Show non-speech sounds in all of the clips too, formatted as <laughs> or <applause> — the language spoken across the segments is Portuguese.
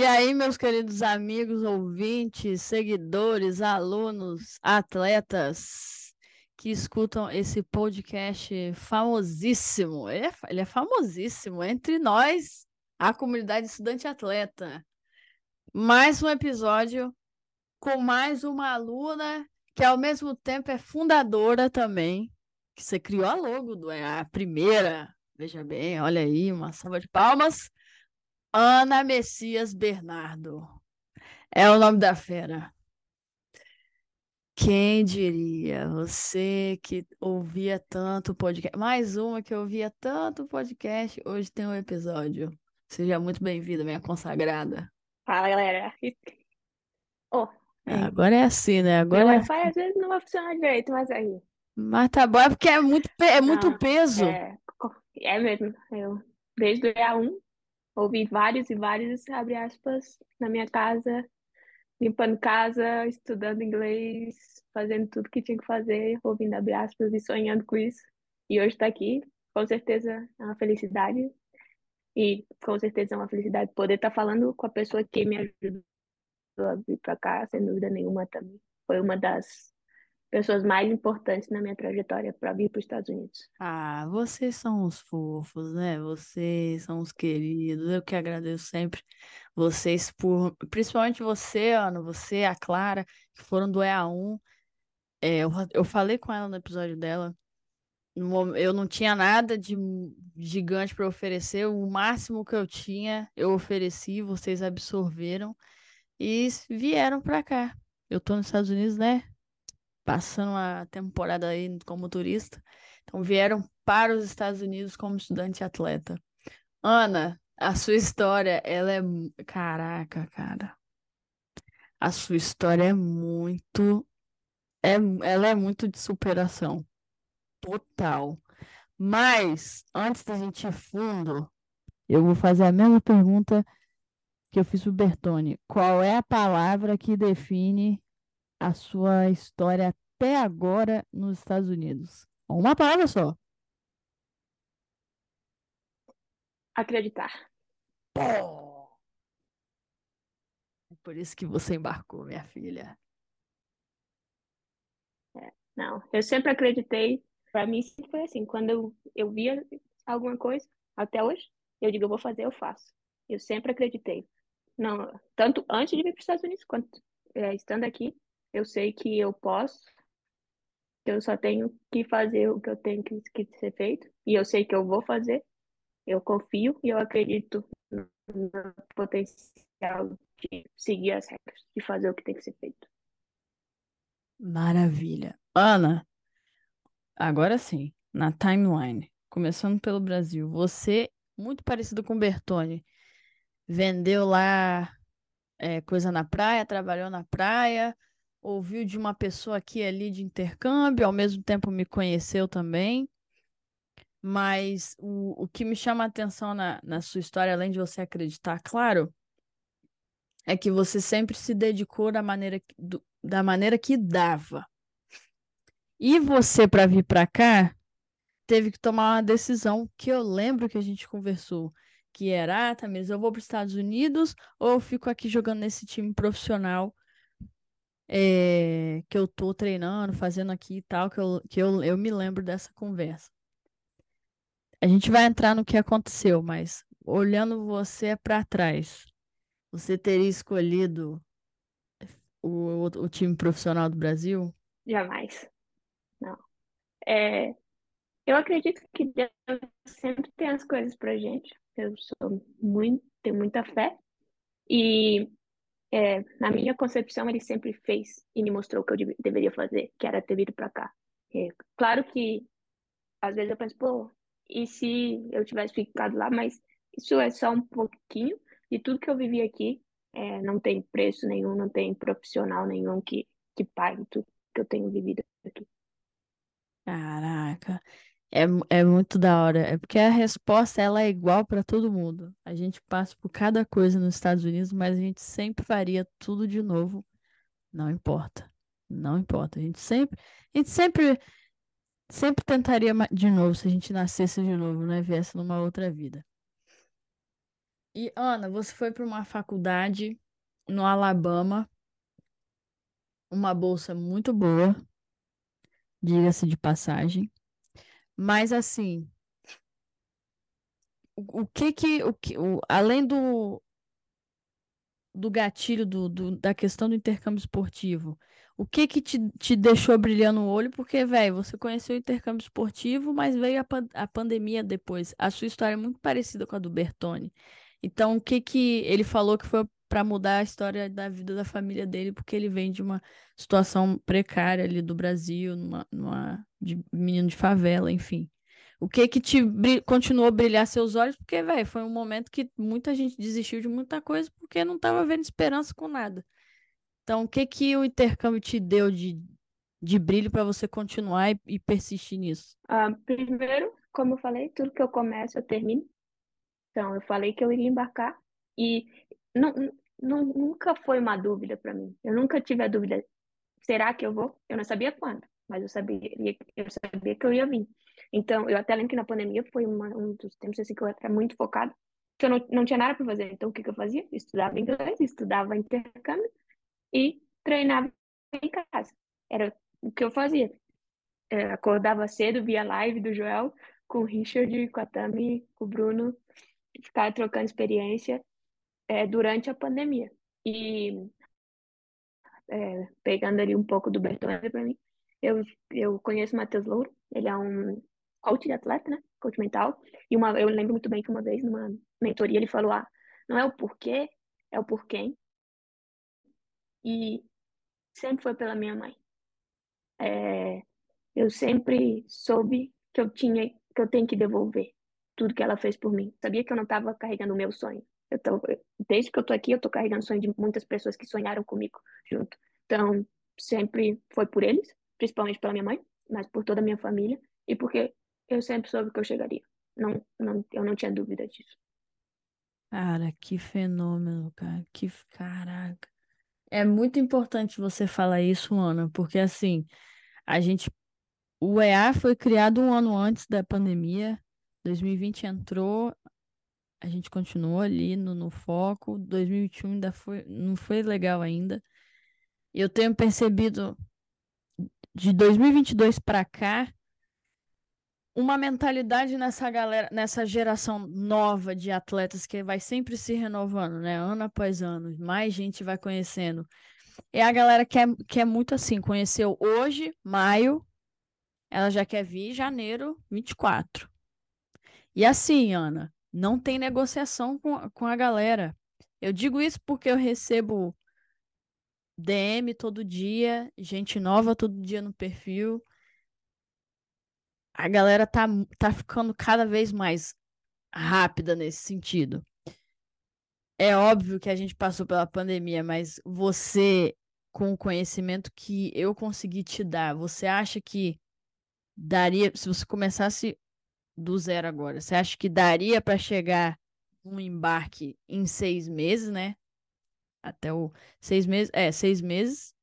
E aí, meus queridos amigos, ouvintes, seguidores, alunos, atletas que escutam esse podcast famosíssimo. Ele é, ele é famosíssimo entre nós, a comunidade estudante atleta. Mais um episódio com mais uma aluna que ao mesmo tempo é fundadora também, que você criou a logo, do, é a primeira. Veja bem, olha aí, uma salva de palmas. Ana Messias Bernardo. É o nome da fera. Quem diria? Você que ouvia tanto podcast. Mais uma que ouvia tanto podcast. Hoje tem um episódio. Seja muito bem-vinda, minha consagrada. Fala, galera. Oh, é. Agora é assim, né? Agora Meu é... Wi-Fi às vezes não vai funcionar direito, mas aí. Mas tá bom, é porque é muito, é muito Ah, peso. é, é mesmo. Eu, desde o EA1, ouvi vários e vários, abre aspas, na minha casa, limpando casa, estudando inglês, fazendo tudo que tinha que fazer, ouvindo abre aspas e sonhando com isso. E hoje tá aqui, com certeza é uma felicidade. E com certeza é uma felicidade poder estar falando com a pessoa que me ajudou a vir para cá, sem dúvida nenhuma também. Foi uma das pessoas mais importantes na minha trajetória para vir para os Estados Unidos. Ah, vocês são os fofos, né? Vocês são os queridos. Eu que agradeço sempre vocês por, principalmente você, Ana, você, a Clara, que foram do EA1. É, eu, eu falei com ela no episódio dela. Eu não tinha nada de gigante para oferecer. O máximo que eu tinha, eu ofereci, vocês absorveram e vieram para cá. Eu tô nos Estados Unidos, né? Passando a temporada aí como turista. Então vieram para os Estados Unidos como estudante atleta. Ana, a sua história, ela é. Caraca, cara. A sua história é muito. É, ela é muito de superação. Total. Mas, antes da gente ir fundo, eu vou fazer a mesma pergunta que eu fiz pro Bertone. Qual é a palavra que define a sua história até agora nos Estados Unidos? Uma palavra só. Acreditar. Pô! É por isso que você embarcou, minha filha. Não, eu sempre acreditei. Para mim sempre foi assim. Quando eu, eu via alguma coisa, até hoje, eu digo, eu vou fazer, eu faço. Eu sempre acreditei. Não, tanto antes de vir para os Estados Unidos, quanto é, estando aqui, eu sei que eu posso, que eu só tenho que fazer o que eu tenho que, que ser feito, e eu sei que eu vou fazer. Eu confio e eu acredito no potencial de seguir as regras, de fazer o que tem que ser feito. Maravilha. Ana, agora sim, na timeline, começando pelo Brasil, você, muito parecido com o Bertone, vendeu lá é, coisa na praia, trabalhou na praia, ouviu de uma pessoa aqui ali de intercâmbio, ao mesmo tempo me conheceu também. Mas o, o que me chama a atenção na, na sua história, além de você acreditar, claro, é que você sempre se dedicou da maneira, do- da maneira que dava. E você, para vir para cá, teve que tomar uma decisão que eu lembro que a gente conversou, que era, ah, Tamires, eu vou para os Estados Unidos ou eu fico aqui jogando nesse time profissional eh, que eu tô treinando, fazendo aqui e tal, que eu, que eu, eu me lembro dessa conversa. A gente vai entrar no que aconteceu, mas olhando você para trás, você teria escolhido o, o, o time profissional do Brasil? Jamais. Não. É, eu acredito que Deus sempre tem as coisas pra gente. Eu sou muito, tenho muita fé. E é, na minha concepção, ele sempre fez e me mostrou o que eu deve- deveria fazer, que era ter vindo pra cá. É, claro que às vezes eu penso, pô, e se eu tivesse ficado lá? Mas isso é só um pouquinho de tudo que eu vivi aqui. É, não tem preço nenhum, não tem profissional nenhum que, que pague tudo que eu tenho vivido aqui. Caraca, é, é muito da hora. É porque a resposta ela é igual para todo mundo. A gente passa por cada coisa nos Estados Unidos, mas a gente sempre faria tudo de novo. Não importa. Não importa. A gente sempre, a gente sempre, sempre tentaria de novo se a gente nascesse de novo, né? Viesse numa outra vida. E Ana, você foi para uma faculdade no Alabama, uma bolsa muito boa, diga-se de passagem. Mas assim, o, o que que, o o, além do, do gatilho do, do- da questão do intercâmbio esportivo, o que que te, te deixou brilhando o olho? Porque, velho, você conheceu o intercâmbio esportivo, mas veio a, pan- a pandemia depois. A sua história é muito parecida com a do Bertone. Então, o que que ele falou que foi para mudar a história da vida da família dele, porque ele vem de uma situação precária ali do Brasil, numa, numa de menino de favela, enfim. O que que te bri- continuou a brilhar seus olhos? Porque, velho, foi um momento que muita gente desistiu de muita coisa porque não estava vendo esperança com nada. Então, o que que o intercâmbio te deu de, de brilho para você continuar e, e persistir nisso? Ah, primeiro, como eu falei, tudo que eu começo, eu termino. Então, eu falei que eu iria embarcar e não, nunca foi uma dúvida para mim. Eu nunca tive a dúvida, será que eu vou? Eu não sabia quando, mas eu sabia, eu sabia que eu ia vir. Então, eu até lembro que na pandemia foi uma, um dos tempos assim, que eu era muito focada, que eu não, não tinha nada para fazer. Então, o que, que eu fazia? Estudava inglês, estudava intercâmbio e treinava em casa. Era o que eu fazia. É, acordava cedo, via live do Joel com o Richard, com a Tami, com o Bruno, ficava trocando experiência é, durante a pandemia. E é, pegando ali um pouco do Bertone para mim, eu, eu conheço o Matheus Louro, ele é um coach de atleta, né? Coach mental. E uma, eu lembro muito bem que uma vez, numa mentoria, ele falou: ah, não é o porquê, é o porquê. E sempre foi pela minha mãe. É, eu sempre soube que eu tinha, que eu tenho que devolver tudo que ela fez por mim. Sabia que eu não estava carregando o meu sonho. Eu tô, desde que eu tô aqui, eu tô carregando o sonho de muitas pessoas que sonharam comigo junto. Então, sempre foi por eles, principalmente pela minha mãe, mas por toda a minha família e porque eu sempre soube que eu chegaria. Não, não, eu não tinha dúvida disso. Cara, que fenômeno, cara. Que caraca. É muito importante você falar isso, Ana, porque assim, a gente. O EA foi criado um ano antes da pandemia. 2020 entrou, a gente continuou ali no, no foco. 2021 ainda foi, não foi legal ainda. Eu tenho percebido de 2022 para cá uma mentalidade nessa galera, nessa geração nova de atletas que vai sempre se renovando, né? Ano após ano, mais gente vai conhecendo. É a galera que é, que é muito assim, conheceu hoje, maio, ela já quer vir janeiro 24. E assim, Ana, não tem negociação com, com a galera. Eu digo isso porque eu recebo DM todo dia, gente nova todo dia no perfil. A galera tá, tá ficando cada vez mais rápida nesse sentido. É óbvio que a gente passou pela pandemia, mas você, com o conhecimento que eu consegui te dar, você acha que daria, se você começasse do zero agora, você acha que daria para chegar um embarque em seis meses, né? Até o seis meses, é, seis meses?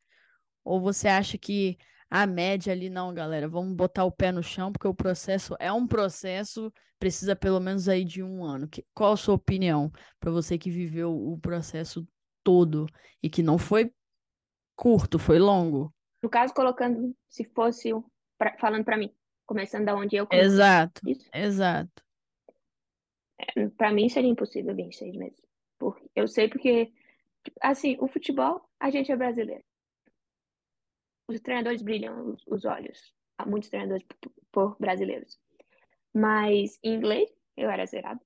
Ou você acha que a média ali, não, galera, vamos botar o pé no chão, porque o processo é um processo, precisa pelo menos aí de um ano. Que, qual a sua opinião para você que viveu o processo todo e que não foi curto, foi longo? No caso, colocando, se fosse falando para mim, começando da onde eu comecei. Exato, Isso. exato. Para mim seria impossível vir em seis meses. Porque eu sei porque, tipo, assim, o futebol, a gente é brasileiro. Os treinadores brilham os, os olhos. Há muitos treinadores por, por brasileiros. Mas em inglês, eu era zerado.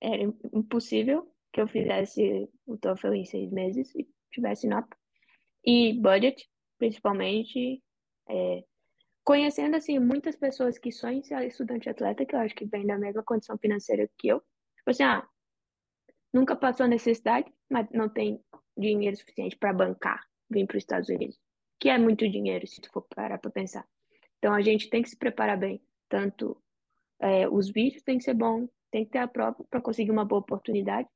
Era impossível que eu fizesse o TOEFL em seis meses e tivesse nota. E budget, principalmente, é, conhecendo assim muitas pessoas que ser estudante atleta, que eu acho que vem da mesma condição financeira que eu. Tipo assim, ah, nunca passou necessidade, mas não tem dinheiro suficiente para bancar vir para os Estados Unidos, que é muito dinheiro se tu for parar para pensar. Então a gente tem que se preparar bem, tanto é, os vídeos tem que ser bom, tem que ter a prova para conseguir uma boa oportunidade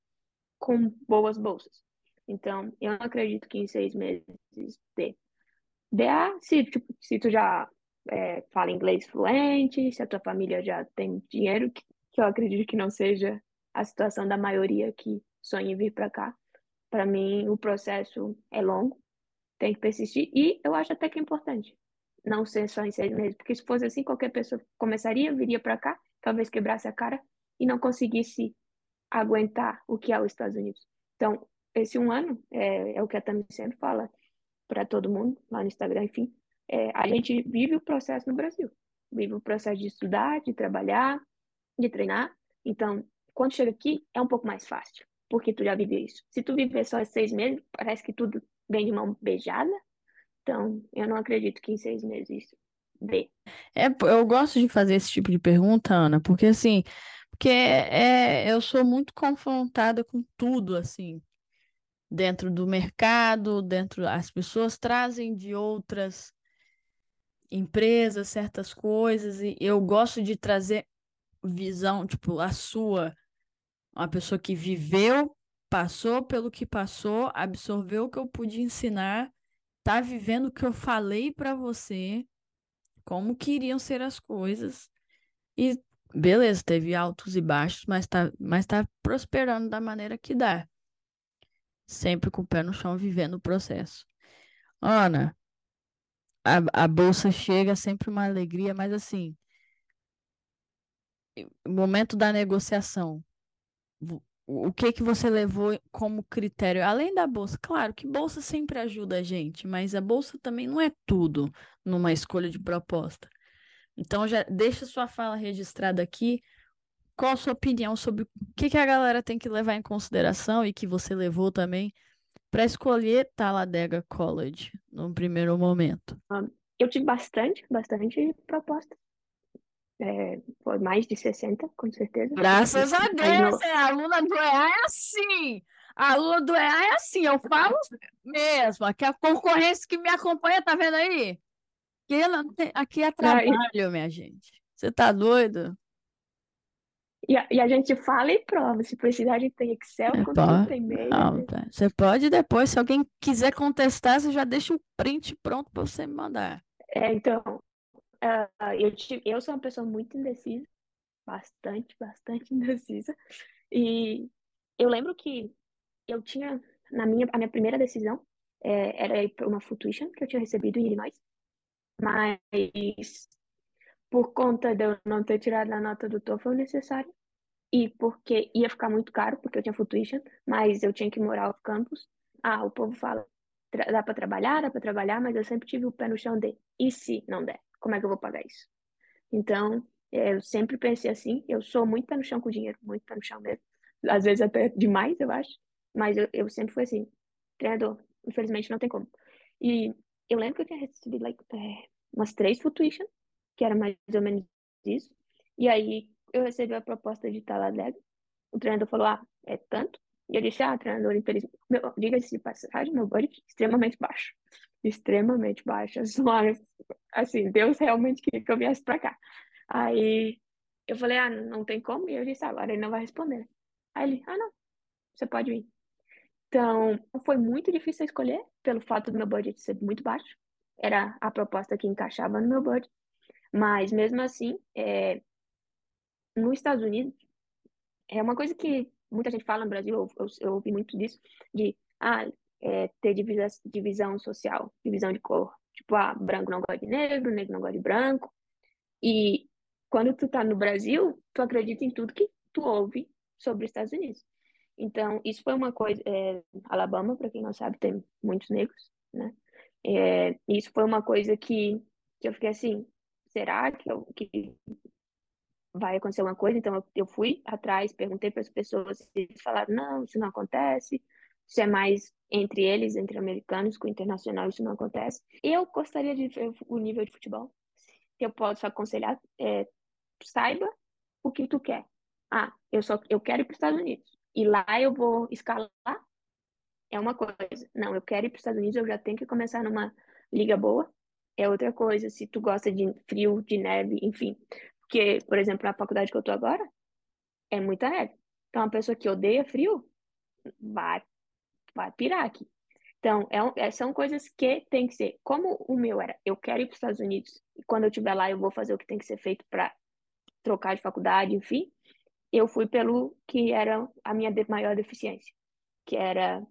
com boas bolsas. Então, eu acredito que em seis meses dê. Dê a, se, tipo, se tu já é, fala inglês fluente, se a tua família já tem dinheiro, que, que eu acredito que não seja a situação da maioria que sonha em vir para cá. Para mim, o processo é longo, tem que persistir, e eu acho até que é importante não ser só em seis meses, porque se fosse assim, qualquer pessoa começaria, viria para cá, talvez quebrasse a cara e não conseguisse aguentar o que é os Estados Unidos. Então, esse um ano é, é o que a Tami sempre fala para todo mundo lá no Instagram, enfim, é, a gente vive o processo no Brasil, vive o processo de estudar, de trabalhar, de treinar. Então, quando chega aqui, é um pouco mais fácil, porque tu já viveu isso. Se tu viver só seis meses, parece que tudo vem de mão beijada. Então, eu não acredito que em seis meses isso dê. É, eu gosto de fazer esse tipo de pergunta, Ana, porque assim, porque é, eu sou muito confrontada com tudo, assim, dentro do mercado, dentro as pessoas trazem de outras empresas certas coisas e eu gosto de trazer visão, tipo, a sua, uma pessoa que viveu, passou pelo que passou, absorveu o que eu pude ensinar, tá vivendo o que eu falei para você, como queriam ser as coisas e beleza, teve altos e baixos, mas tá, mas tá prosperando da maneira que dá. Sempre com o pé no chão, vivendo o processo. Ana, a, a bolsa chega sempre uma alegria, mas assim, momento da negociação, o que que você levou como critério, além da bolsa? Claro que bolsa sempre ajuda a gente, mas a bolsa também não é tudo numa escolha de proposta. Então já deixa sua fala registrada aqui. Qual a sua opinião sobre o que, que a galera tem que levar em consideração e que você levou também para escolher Talladega College no primeiro momento? Eu tive bastante, bastante proposta. É, foi mais de 60, com certeza. Graças a Deus, é, a aluna do EA é assim. A aluna do EA é assim, eu falo mesmo. Aqui a concorrência que me acompanha, tá vendo aí? Aqui, aqui é trabalho, minha gente. Você tá doido? E a, e a gente fala e prova. Se precisar, a gente tem Excel, pode, tem e-mail. Não, tá. Você pode depois, se alguém quiser contestar, você já deixa o print pronto para você me mandar. É, então, uh, eu, eu sou uma pessoa muito indecisa, bastante, bastante <laughs> indecisa. E eu lembro que eu tinha, na minha, a minha primeira decisão, é, era ir para uma full tuition que eu tinha recebido em Illinois. Mas por conta de eu não ter tirado a nota do TOEFL necessária e porque ia ficar muito caro, porque eu tinha full tuition, mas eu tinha que morar off campus. Ah, o povo fala, dá para trabalhar, dá para trabalhar, mas eu sempre tive o pé no chão de, e se não der? Como é que eu vou pagar isso? Então, é, eu sempre pensei assim, eu sou muito pé no chão com dinheiro, muito pé no chão mesmo. Às vezes até <laughs> demais, eu acho. Mas eu, eu sempre fui assim, treinador, infelizmente não tem como. E eu lembro que eu tinha recebido like, é, umas três full tuition, que era mais ou menos isso. E aí eu recebi a proposta de Talladega. O treinador falou, ah, é tanto. E eu disse, ah, treinador, infelizmente, diga-se de passagem, meu budget extremamente baixo. Extremamente baixo. Assim, Deus realmente queria que eu viesse pra cá. Aí eu falei, ah, não tem como. E eu disse, ah, agora ele não vai responder. Aí ele, ah, não, você pode vir. Então, foi muito difícil escolher, pelo fato do meu budget ser muito baixo. Era a proposta que encaixava no meu budget. Mas, mesmo assim, é, nos Estados Unidos, é uma coisa que muita gente fala no Brasil, eu, eu, eu ouvi muito disso, de ah, é, ter divisa, divisão social, divisão de cor. Tipo, ah, branco não gosta de negro, negro não gosta de branco. E quando tu tá no Brasil, tu acredita em tudo que tu ouve sobre os Estados Unidos. Então, isso foi uma coisa. É, Alabama, para quem não sabe, tem muitos negros, né? É, isso foi uma coisa que, que eu fiquei assim: será que, eu, que vai acontecer uma coisa? Então, eu, eu fui atrás, perguntei para as pessoas, eles falaram: não, isso não acontece. Isso é mais entre eles, entre americanos, com internacional, isso não acontece. Eu gostaria de ver o nível de futebol. Eu posso aconselhar: é, saiba o que tu quer. Ah, eu só eu quero ir para os Estados Unidos e lá eu vou escalar, é uma coisa. Não, eu quero ir para os Estados Unidos, eu já tenho que começar numa liga boa, é outra coisa. Se tu gosta de frio, de neve, enfim. Porque, por exemplo, na faculdade que eu tô agora, é muita neve. Então, uma pessoa que odeia frio, vai, vai pirar aqui. Então, é, é, são coisas que tem que ser. Como o meu era, eu quero ir para os Estados Unidos, e quando eu estiver lá, eu vou fazer o que tem que ser feito para trocar de faculdade, enfim eu fui pelo que era a minha maior deficiência, que era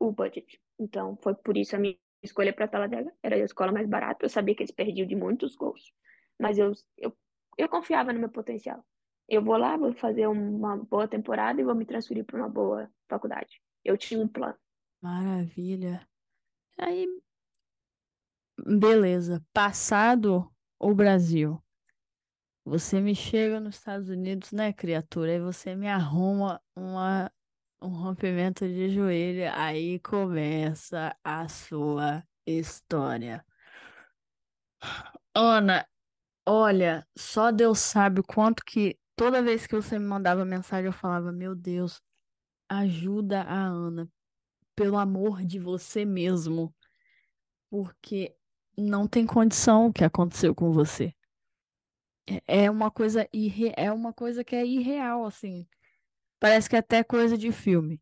o budget. Então, foi por isso a minha escolha para Talladega. Era a escola mais barata. Eu sabia que eles perdiam de muitos gols, mas eu, eu, eu confiava no meu potencial. Eu vou lá, vou fazer uma boa temporada e vou me transferir para uma boa faculdade. Eu tinha um plano. Maravilha. Aí, beleza. Passado o Brasil. Você me chega nos Estados Unidos, né, criatura? Aí você me arruma uma, um rompimento de joelho. Aí começa a sua história. Ana, olha, só Deus sabe o quanto que toda vez que você me mandava mensagem eu falava: Meu Deus, ajuda a Ana, pelo amor de você mesmo, porque não tem condição o que aconteceu com você. É, é uma coisa irre... é uma coisa que é irreal, assim. Parece que é até coisa de filme.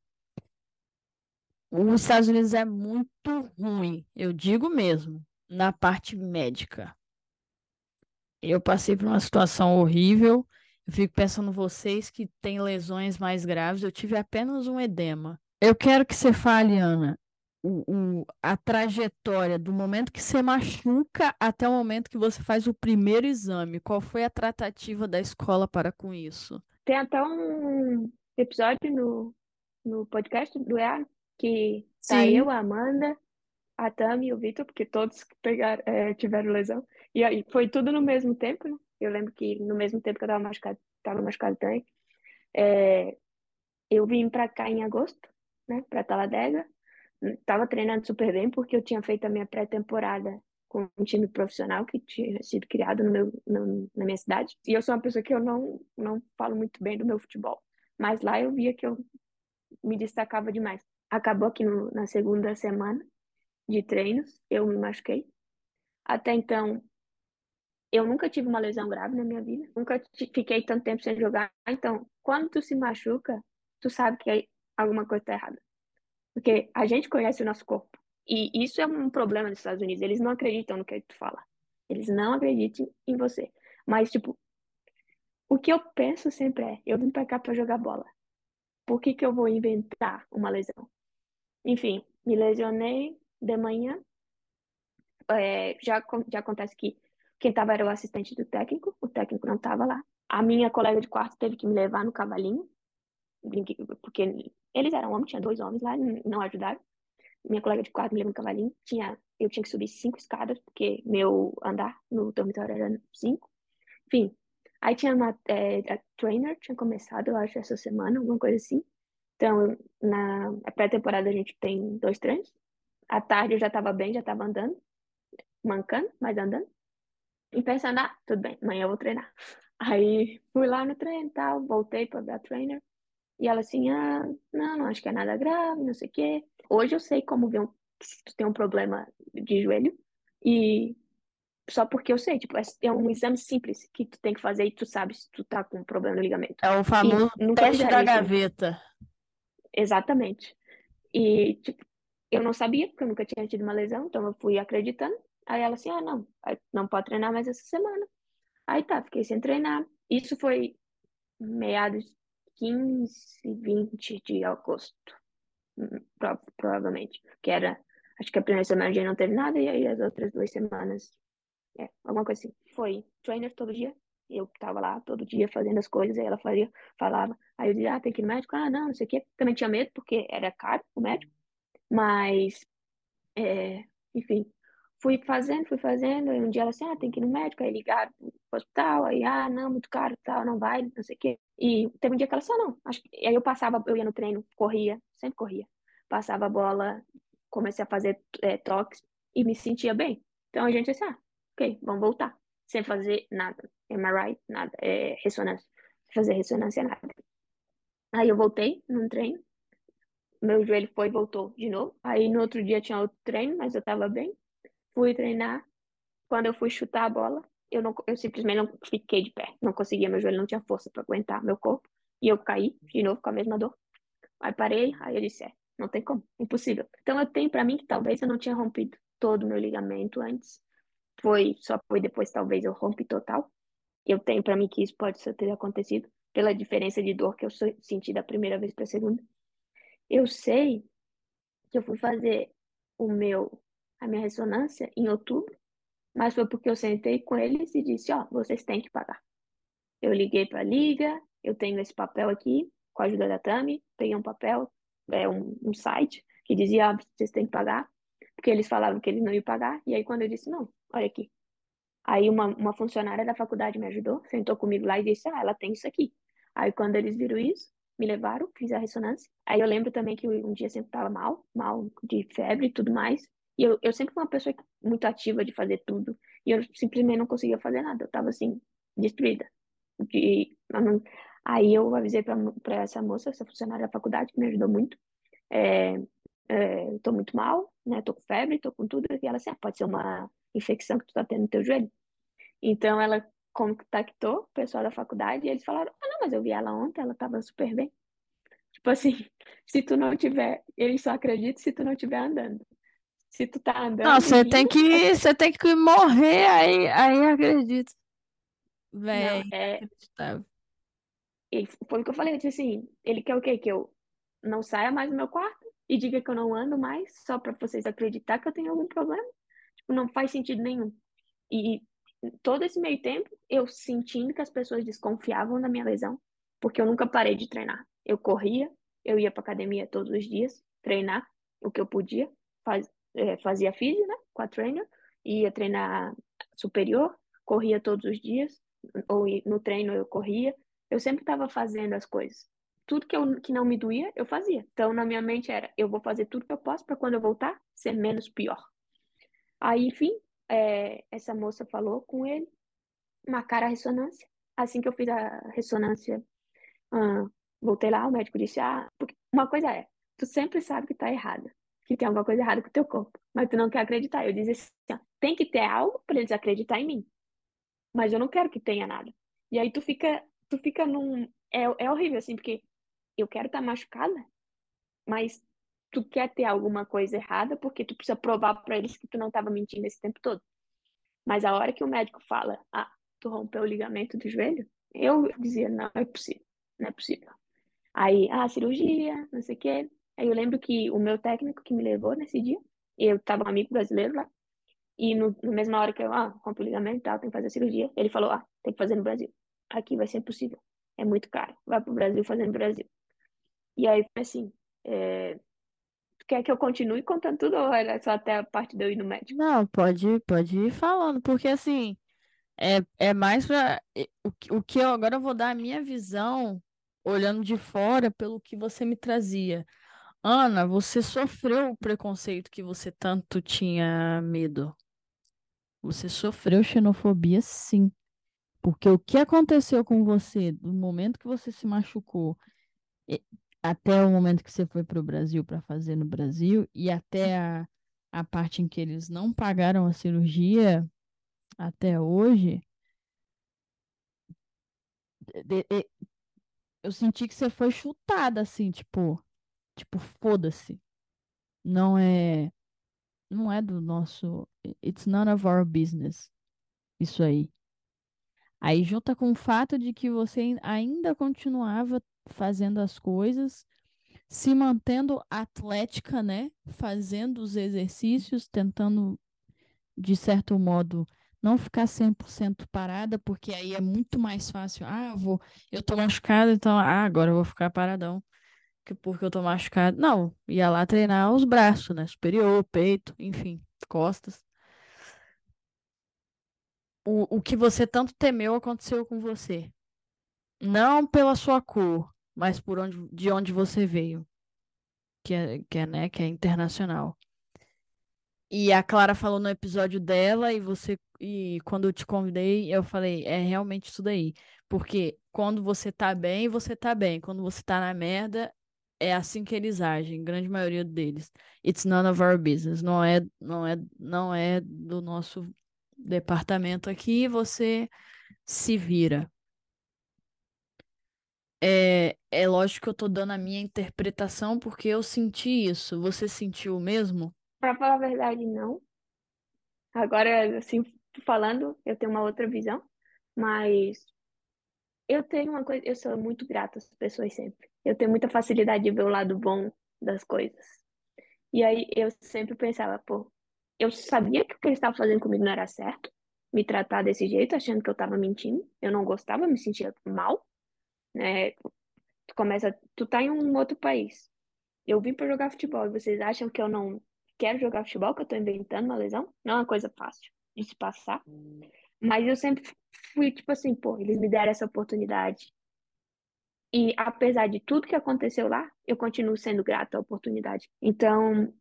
Os Estados Unidos é muito ruim, eu digo mesmo, na parte médica. Eu passei por uma situação horrível. Eu fico pensando vocês que têm lesões mais graves. Eu tive apenas um edema. Eu quero que você fale, Ana, o, o, a trajetória do momento que você machuca até o momento que você faz o primeiro exame. Qual foi a tratativa da escola para com isso? Tem até um episódio no, no podcast do EA que tá Sim. eu, a Amanda, a Tami e o Vitor, porque todos pegaram, é, tiveram lesão. E aí foi tudo no mesmo tempo, né? Eu lembro que no mesmo tempo que eu tava machucado, tava machucado também. É, eu vim pra cá em agosto, né? Pra Taladega. Tava treinando super bem porque eu tinha feito a minha pré-temporada com um time profissional que tinha sido criado no meu, no, na minha cidade. E eu sou uma pessoa que eu não, não falo muito bem do meu futebol. Mas lá eu via que eu me destacava demais. Acabou que no, na segunda semana de treinos eu me machuquei. Até então, eu nunca tive uma lesão grave na minha vida. Nunca fiquei tanto tempo sem jogar. Então, quando tu se machuca, tu sabe que alguma coisa tá errada. Porque a gente conhece o nosso corpo. E isso é um problema nos Estados Unidos. Eles não acreditam no que tu fala. Eles não acreditam em você. Mas, tipo, o que eu penso sempre é: eu vim pra cá pra jogar bola. Por que que eu vou inventar uma lesão? Enfim, me lesionei de manhã. É, já, já acontece que quem tava era o assistente do técnico, o técnico não tava lá. A minha colega de quarto teve que me levar no cavalinho, porque eles eram homens, tinha dois homens lá, não ajudaram. Minha colega de quarto me levou no cavalinho, tinha, eu tinha que subir cinco escadas, porque meu andar no dormitório era cinco. Enfim, aí tinha uma é, a trainer, tinha começado, eu acho, essa semana, alguma coisa assim. Então, na pré-temporada a gente tem dois treinos. À tarde eu já estava bem, já estava andando, mancando, mas andando. E pensando, ah, tudo bem, amanhã eu vou treinar. <laughs> Aí fui lá no treino e tal, voltei para dar trainer. E ela assim, ah, não, não acho que é nada grave, não sei o quê. Hoje eu sei como ver um, se tu tem um problema de joelho. E só porque eu sei, tipo, é um exame simples que tu tem que fazer e tu sabe se tu tá com um problema no ligamento. É o famoso teste da gaveta. Exatamente. E, tipo, eu não sabia, porque eu nunca tinha tido uma lesão, então eu fui acreditando. Aí ela assim, ah, não, não pode treinar mais essa semana. Aí tá, fiquei sem treinar. Isso foi meados 15, 20 de agosto, hum, provavelmente. Que era, acho que a primeira semana a gente não teve nada, e aí as outras duas semanas, é, alguma coisa assim. Foi trainer todo dia, eu tava lá todo dia fazendo as coisas, aí ela falava, aí eu dizia, ah, tem que ir no médico? Ah, não, não sei o quê. Também tinha medo, porque era caro o médico, mas, é, enfim, fui fazendo, fui fazendo, aí um dia ela assim, ah, tem que ir no médico, aí ligaram pro hospital, aí, ah, não, muito caro, tal, não vai, não sei o quê. E teve um dia que ela disse, ah, não, acho que... aí eu passava, eu ia no treino, corria, sempre corria, passava a bola, comecei a fazer é, toques e me sentia bem. Então a gente disse, ah, ok, vamos voltar, sem fazer nada, MRI, nada, é, ressonância, fazer ressonância, nada. Aí eu voltei num treino, meu joelho foi e voltou de novo, aí no outro dia tinha outro treino, mas eu tava bem, fui treinar, quando eu fui chutar a bola, eu, não, eu simplesmente não fiquei de pé. Não conseguia, meu joelho não tinha força para aguentar meu corpo. E eu caí de novo com a mesma dor. Aí parei, aí eu disse, é, não tem como, impossível. Então eu tenho para mim que talvez eu não tinha rompido todo o meu ligamento antes. Foi, só foi depois talvez eu rompi total. Eu tenho para mim que isso pode ter acontecido. pela diferença de dor que eu senti da primeira vez para a segunda. Eu sei que eu fui fazer o meu a minha ressonância em outubro, mas foi porque eu sentei com eles e disse, ó, oh, vocês têm que pagar. Eu liguei para a liga, eu tenho esse papel aqui, com a ajuda da Tami, peguei um papel, é um, um site que dizia, ah, vocês têm que pagar, porque eles falavam que eles não iam pagar, e aí quando eu disse, não, olha aqui. Aí uma, uma funcionária da faculdade me ajudou, sentou comigo lá e disse, ah, ela tem isso aqui. Aí quando eles viram isso, me levaram, fiz a ressonância. Aí eu lembro também que um dia sempre estava mal, mal de febre e tudo mais. E eu, eu sempre fui uma pessoa muito ativa de fazer tudo. E eu simplesmente não conseguia fazer nada. Eu estava assim, destruída. De, aí eu avisei para essa moça, essa funcionária da faculdade, que me ajudou muito. É, é, tô muito mal, né? Tô com febre, tô com tudo. E ela assim, ah, pode ser uma infecção que tu tá tendo no teu joelho. Então ela contactou o pessoal da faculdade e eles falaram, ah, não, mas eu vi ela ontem, ela tava super bem. Tipo assim, <laughs> se tu não tiver, eles só acreditam se tu não tiver andando. Se tu tá andando. Não, você tem que, você tem que morrer, aí, aí acredito. Véi, não, é... Ele, foi o que eu falei, eu disse assim, ele quer o quê? Que eu não saia mais do meu quarto e diga que eu não ando mais, só para vocês acreditar que eu tenho algum problema. Tipo, não faz sentido nenhum. E todo esse meio tempo, eu sentindo que as pessoas desconfiavam da minha lesão, porque eu nunca parei de treinar. Eu corria, eu ia para academia todos os dias, treinar o que eu podia, faz, é, fazia física, né, com a trainer, ia treinar superior, corria todos os dias, ou no treino eu corria, eu sempre estava fazendo as coisas. Tudo que, eu, que não me doía, eu fazia. Então, na minha mente era, eu vou fazer tudo que eu posso para quando eu voltar, ser menos pior. Aí, enfim, é, essa moça falou com ele, marcaram a ressonância. Assim que eu fiz a ressonância, ah, voltei lá, o médico disse, ah, uma coisa é, tu sempre sabe que tá errada, que tem alguma coisa errada com o teu corpo, mas tu não quer acreditar. Eu disse assim, tem que ter algo para eles acreditar em mim, mas eu não quero que tenha nada. E aí tu fica, tu fica num, é, é horrível assim, porque eu quero estar tá machucada, mas tu quer ter alguma coisa errada porque tu precisa provar para eles que tu não estava mentindo esse tempo todo. Mas a hora que o médico fala, ah, tu rompeu o ligamento do joelho, eu dizia, não, é possível, não é possível. Aí, ah, cirurgia, não sei o quê. Aí eu lembro que o meu técnico que me levou nesse dia, eu tava um amigo brasileiro lá, e no, na mesma hora que eu, ah, rompo o ligamento tal, tem que fazer a cirurgia, ele falou, ah, tem que fazer no Brasil. Aqui vai ser impossível, é muito caro, vai pro Brasil fazer no Brasil. E aí foi assim, é, quer que eu continue contando tudo ou era só até a parte de eu ir no médico? Não, pode, pode ir falando, porque assim, é, é mais para o, o que eu agora eu vou dar a minha visão, olhando de fora, pelo que você me trazia. Ana, você sofreu o preconceito que você tanto tinha medo. Você sofreu xenofobia, sim. Porque o que aconteceu com você do momento que você se machucou até o momento que você foi para o Brasil para fazer no Brasil e até a, a parte em que eles não pagaram a cirurgia até hoje, eu senti que você foi chutada assim, tipo, tipo, foda-se. Não é não é do nosso, it's none of our business. Isso aí. Aí junta com o fato de que você ainda continuava fazendo as coisas, se mantendo atlética, né? Fazendo os exercícios, tentando, de certo modo, não ficar 100% parada, porque aí é muito mais fácil. Ah, eu vou, eu tô machucada, então, ah, agora eu vou ficar paradão, porque eu tô machucado. Não, ia lá treinar os braços, né? Superior, peito, enfim, costas. O, o que você tanto temeu aconteceu com você. Não pela sua cor, mas por onde, de onde você veio, que é, que é, né, que é internacional. E a Clara falou no episódio dela e você e quando eu te convidei, eu falei, é realmente isso daí, porque quando você tá bem, você tá bem, quando você tá na merda, é assim que eles agem, grande maioria deles. It's none of our business, não é não é não é do nosso departamento aqui, você se vira. É, é lógico que eu tô dando a minha interpretação porque eu senti isso. Você sentiu o mesmo? Pra falar a verdade, não. Agora, assim, falando, eu tenho uma outra visão, mas eu tenho uma coisa, eu sou muito grata às pessoas sempre. Eu tenho muita facilidade de ver o lado bom das coisas. E aí eu sempre pensava, pô, eu sabia que o que ele estava fazendo comigo não era certo, me tratar desse jeito, achando que eu estava mentindo. Eu não gostava, me sentia mal, né? Tu começa, tu tá em um outro país. Eu vim para jogar futebol e vocês acham que eu não quero jogar futebol, que eu tô inventando uma lesão? Não é uma coisa fácil de se passar. Mas eu sempre fui tipo assim, pô, eles me deram essa oportunidade. E apesar de tudo que aconteceu lá, eu continuo sendo grata à oportunidade. Então,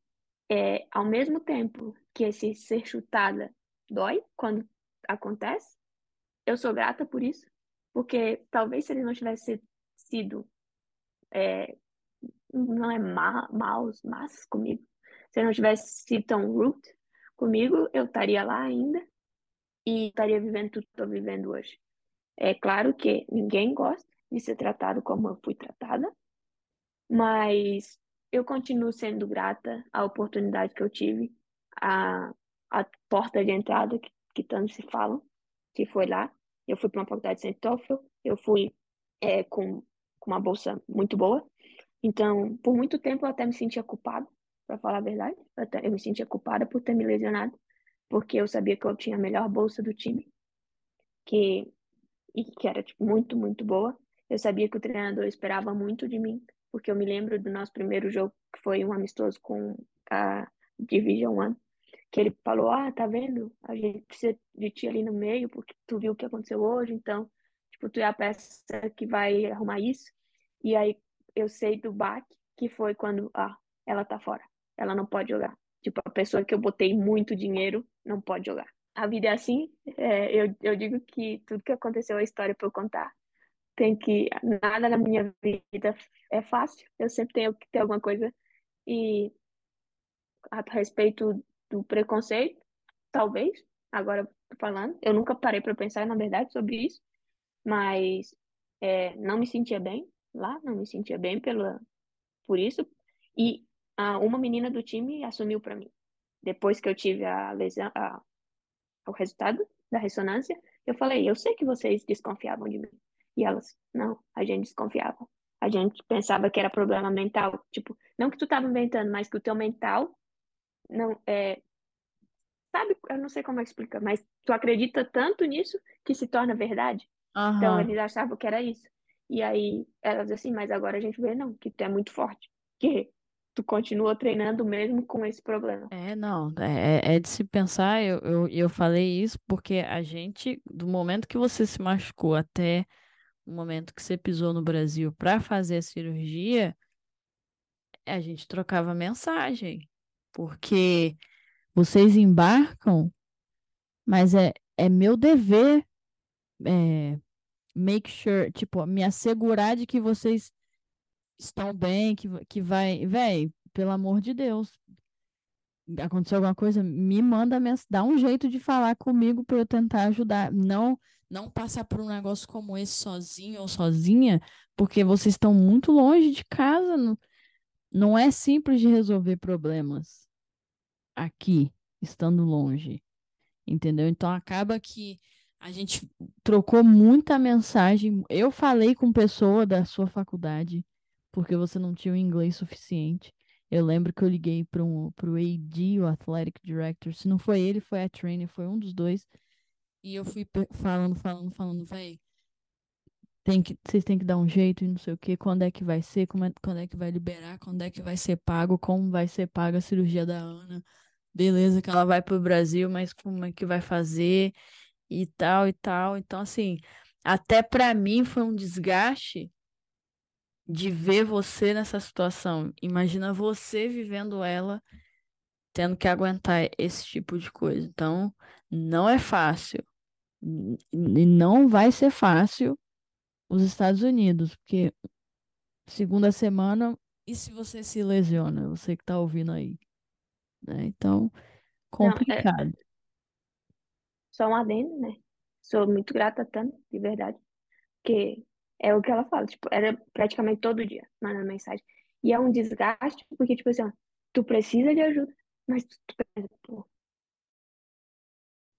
é, ao mesmo tempo que esse ser chutada dói quando acontece, eu sou grata por isso, porque talvez se ele não tivesse sido, é, não é ma maus, mas comigo, se ele não tivesse sido tão rude comigo, eu estaria lá ainda e estaria vivendo tudo que estou vivendo hoje. É claro que ninguém gosta de ser tratado como eu fui tratada, mas eu continuo sendo grata à oportunidade que eu tive, à, à porta de entrada que, que tanto se falam, que foi lá. Eu fui para uma faculdade sem TOEFL, eu fui é, com, com uma bolsa muito boa. Então, por muito tempo eu até me sentia culpada, para falar a verdade. Eu, até, eu me sentia culpada por ter me lesionado, porque eu sabia que eu tinha a melhor bolsa do time, que, e que era tipo, muito, muito boa. Eu sabia que o treinador esperava muito de mim, porque eu me lembro do nosso primeiro jogo, que foi um amistoso com a Division One, que ele falou, ah, tá vendo? A gente precisa de ti ali no meio, porque tu viu o que aconteceu hoje, então, tipo, tu é a peça que vai arrumar isso. E aí eu sei do baque, que foi quando, ah, ela tá fora, ela não pode jogar. Tipo, a pessoa que eu botei muito dinheiro não pode jogar. A vida é assim, é, eu, eu digo que tudo que aconteceu é história para eu contar tem que nada na minha vida é fácil. Eu sempre tenho que ter alguma coisa e a respeito do preconceito, talvez. Agora falando, eu nunca parei para pensar na verdade sobre isso, mas é, não me sentia bem lá, não me sentia bem pela por isso. E a, uma menina do time assumiu para mim. Depois que eu tive a lesão, a, o resultado da ressonância, eu falei, eu sei que vocês desconfiavam de mim. E elas, não, a gente desconfiava. A gente pensava que era problema mental. Tipo, não que tu tava inventando, mas que o teu mental não é. Sabe, eu não sei como é que explica, mas tu acredita tanto nisso que se torna verdade. Uhum. Então eles achavam que era isso. E aí elas assim, mas agora a gente vê não, que tu é muito forte. Que tu continua treinando mesmo com esse problema. É, não, é, é de se pensar, eu, eu, eu falei isso porque a gente, do momento que você se machucou até o momento que você pisou no Brasil para fazer a cirurgia, a gente trocava mensagem, porque vocês embarcam, mas é, é meu dever é, make sure, tipo, me assegurar de que vocês estão bem, que, que vai, véi, pelo amor de Deus, aconteceu alguma coisa, me manda, dá um jeito de falar comigo para eu tentar ajudar. Não não passar por um negócio como esse sozinho ou sozinha, porque vocês estão muito longe de casa. Não, não é simples de resolver problemas aqui, estando longe. Entendeu? Então acaba que a gente trocou muita mensagem. Eu falei com pessoa da sua faculdade, porque você não tinha o inglês suficiente. Eu lembro que eu liguei para um, o AD, o Athletic Director. Se não foi ele, foi a trainer, foi um dos dois. E eu fui falando, falando, falando, véi, tem que, vocês têm que dar um jeito e não sei o que, quando é que vai ser, como é, quando é que vai liberar, quando é que vai ser pago, como vai ser paga a cirurgia da Ana. Beleza, que ela vai pro Brasil, mas como é que vai fazer e tal e tal. Então, assim, até para mim foi um desgaste de ver você nessa situação. Imagina você vivendo ela, tendo que aguentar esse tipo de coisa. Então, não é fácil. E não vai ser fácil os Estados Unidos, porque segunda semana, e se você se lesiona, você que tá ouvindo aí? Né? Então, complicado. Não, é... Só um adendo, né? Sou muito grata a de verdade. Porque é o que ela fala, tipo, era praticamente todo dia mandando mensagem. E é um desgaste, porque, tipo assim, ó, tu precisa de ajuda, mas tu, tu pensa, pô,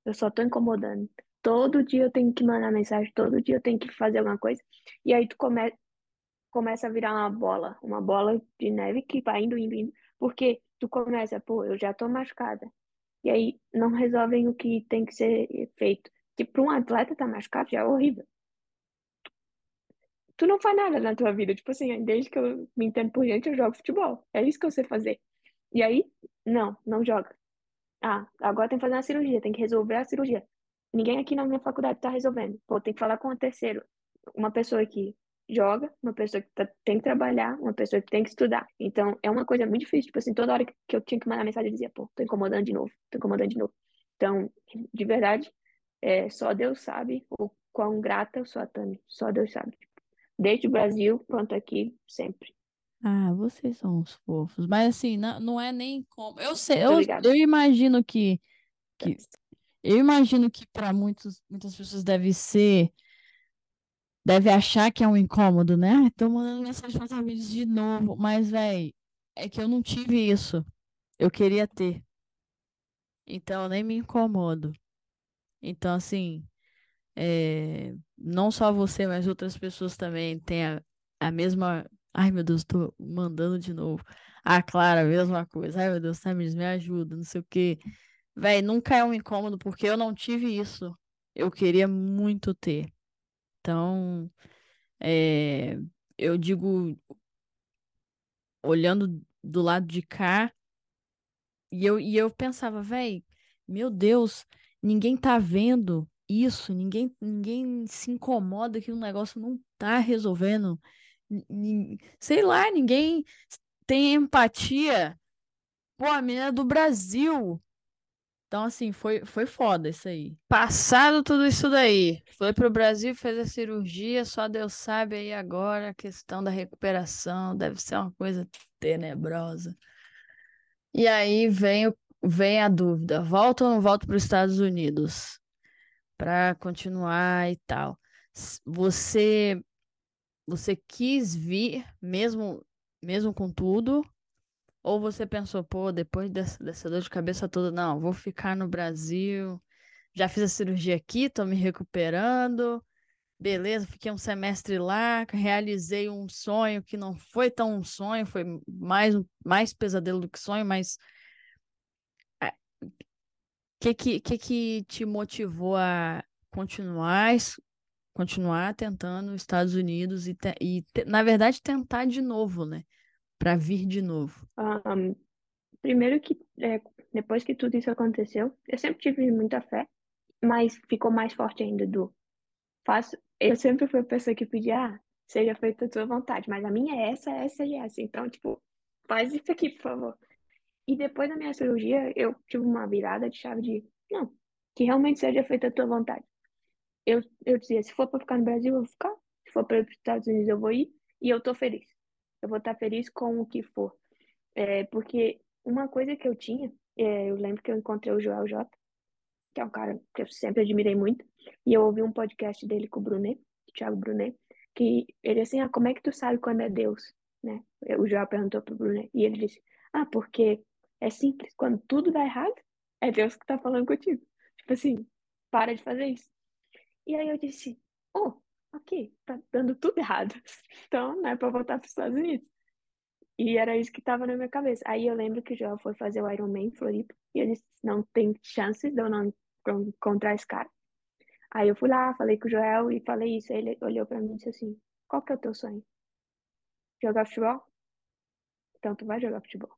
eu só tô incomodando todo dia eu tenho que mandar mensagem, todo dia eu tenho que fazer alguma coisa. E aí tu come, começa a virar uma bola, uma bola de neve que vai indo, indo, indo, porque tu começa, pô, eu já tô machucada. E aí não resolvem o que tem que ser feito. Que para um atleta tá machucado já é horrível. Tu não faz nada na tua vida. Tipo assim, desde que eu me entendo por gente, eu jogo futebol. É isso que eu sei fazer. E aí, não, não joga. Ah, agora tem que fazer uma cirurgia, tem que resolver a cirurgia. Ninguém aqui na minha faculdade tá resolvendo. Pô, tem que falar com o terceiro. Uma pessoa que joga, uma pessoa que tá, tem que trabalhar, uma pessoa que tem que estudar. Então, é uma coisa muito difícil. Tipo assim, toda hora que eu tinha que mandar mensagem, eu dizia, pô, tô incomodando de novo, tô incomodando de novo. Então, de verdade, é, só Deus sabe o quão grata eu sou a Tami. Só Deus sabe. Desde o Brasil, quanto aqui, sempre. Ah, vocês são uns fofos. Mas assim, não, não é nem como. Eu sei, eu, eu imagino que, que eu imagino que para muitas pessoas deve ser, deve achar que é um incômodo, né? Tô mandando mensagem para os amigos de novo, mas velho, é que eu não tive isso. Eu queria ter. Então eu nem me incomodo. Então assim, é, não só você, mas outras pessoas também têm a, a mesma Ai, meu Deus, tô mandando de novo. Ah, Clara, mesma coisa. Ai, meu Deus, Tamires, me ajuda, não sei o quê. Véi, nunca é um incômodo, porque eu não tive isso. Eu queria muito ter. Então, é, eu digo, olhando do lado de cá, e eu, e eu pensava, véi, meu Deus, ninguém tá vendo isso, ninguém, ninguém se incomoda que o negócio não tá resolvendo sei lá, ninguém tem empatia. Pô, a menina é do Brasil. Então, assim, foi, foi foda isso aí. Passado tudo isso daí, foi pro Brasil, fez a cirurgia, só Deus sabe aí agora a questão da recuperação, deve ser uma coisa tenebrosa. E aí vem, vem a dúvida: volta ou não volta para os Estados Unidos? Para continuar e tal. Você você quis vir mesmo mesmo com tudo? Ou você pensou, pô, depois dessa, dessa dor de cabeça toda, não, vou ficar no Brasil, já fiz a cirurgia aqui, tô me recuperando, beleza, fiquei um semestre lá, realizei um sonho que não foi tão um sonho, foi mais, mais pesadelo do que sonho, mas o é, que, que, que que te motivou a continuar continuar tentando os Estados Unidos e, te, e te, na verdade, tentar de novo, né? Para vir de novo. Um, primeiro que é, depois que tudo isso aconteceu, eu sempre tive muita fé, mas ficou mais forte ainda do faço. Eu sempre fui a pessoa que pedia, ah, seja feita a tua vontade, mas a minha é essa, essa e essa. Então, tipo, faz isso aqui, por favor. E depois da minha cirurgia, eu tive uma virada de chave de, não, que realmente seja feita a tua vontade eu, eu dizia, se for para ficar no Brasil, eu vou ficar. Se for para os Estados Unidos, eu vou ir. E eu tô feliz. Eu vou estar feliz com o que for. É, porque uma coisa que eu tinha, é, eu lembro que eu encontrei o Joel J, que é um cara que eu sempre admirei muito, e eu ouvi um podcast dele com o Brunet, Thiago Brunet, que ele assim, ah, como é que tu sabe quando é Deus? Né? O Joel perguntou pro Brunet, e ele disse, ah, porque é simples, quando tudo dá errado, é Deus que tá falando contigo. Tipo assim, para de fazer isso. E aí eu disse, oh, ok, tá dando tudo errado. <laughs> Então, não é pra voltar para os Estados Unidos. E era isso que estava na minha cabeça. Aí eu lembro que o Joel foi fazer o Ironman em Floripa. E ele disse, não tem chance de eu não encontrar esse cara. Aí eu fui lá, falei com o Joel e falei isso. Aí ele olhou para mim e disse assim, qual que é o teu sonho? Jogar futebol? Então tu vai jogar futebol.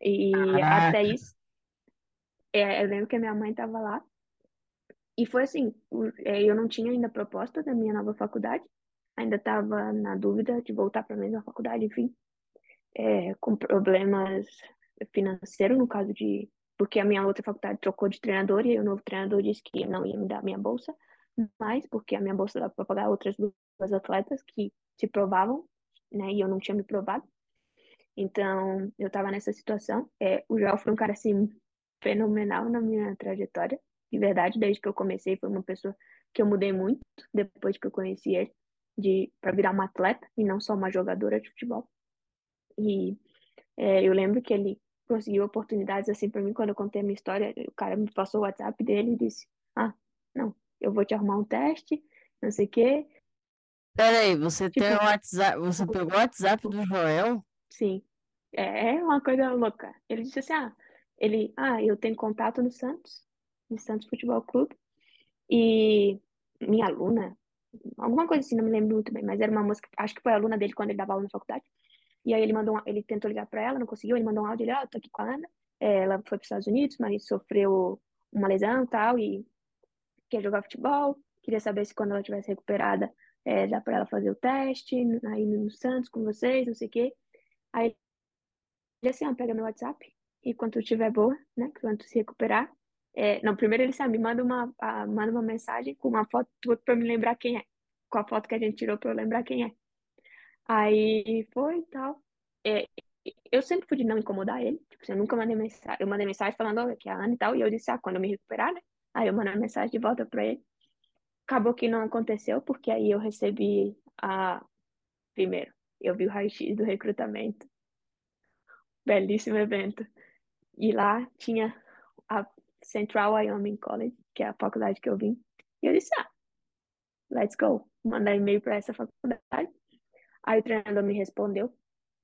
E Caraca. até isso, é, eu lembro que a minha mãe tava lá e foi assim, é, eu não tinha ainda proposta da minha nova faculdade, ainda estava na dúvida de voltar para a mesma faculdade, enfim, é, com problemas financeiros, no caso de. Porque a minha outra faculdade trocou de treinador e o novo treinador disse que não ia me dar a minha bolsa, mas porque a minha bolsa dava para pagar outras duas atletas que se provavam, né, e eu não tinha me provado. Então, eu estava nessa situação. É, o Joel foi um cara, assim, fenomenal na minha trajetória de verdade, desde que eu comecei, foi uma pessoa que eu mudei muito depois que eu conheci ele, de para virar uma atleta e não só uma jogadora de futebol. E é, eu lembro que ele conseguiu oportunidades assim para mim quando eu contei a minha história. O cara me passou o WhatsApp dele e disse: Ah, não, eu vou te arrumar um teste, não sei o quê. Peraí, você tem Tipo, o WhatsApp, você pegou o WhatsApp do Joel? sim, é é uma coisa louca. Ele disse assim, ah, ele, ah, eu tenho contato no Santos, no Santos Futebol Clube, e minha aluna, alguma coisa assim, não me lembro muito bem, mas era uma que- acho que foi aluna dele quando ele dava aula na faculdade. E aí ele mandou, ele tentou ligar pra ela, não conseguiu, ele mandou um áudio, ele, ah, eu tô aqui com a Ana, É, ela foi para os Estados Unidos, mas sofreu uma lesão e tal, e quer jogar futebol, queria saber se quando ela tivesse recuperada, é, dá pra ela fazer o teste, aí no Santos com vocês, não sei o quê. Aí ele assim, ah, pega meu WhatsApp, e quando estiver boa, né, quando se recuperar, é, não, primeiro ele me manda uma, ah, manda uma mensagem com uma foto tua eu me lembrar quem é, com a foto que a gente tirou pra eu lembrar quem é. Aí foi e tal. É, eu sempre fui de não incomodar ele. Tipo, assim, eu nunca mandei mensagem. Eu mandei mensagem falando, ó, que é a Ana e tal. E eu disse, ah, quando eu me recuperar, né? Aí eu mandei mensagem de volta pra ele. Acabou que não aconteceu, porque aí eu recebi a. Primeiro, eu vi o raio-x do recrutamento. Belíssimo evento. E lá tinha a Central Wyoming College, que é a faculdade que eu vim. E eu disse, ah, let's go. Mandar e-mail pra essa faculdade. Aí o treinador me respondeu,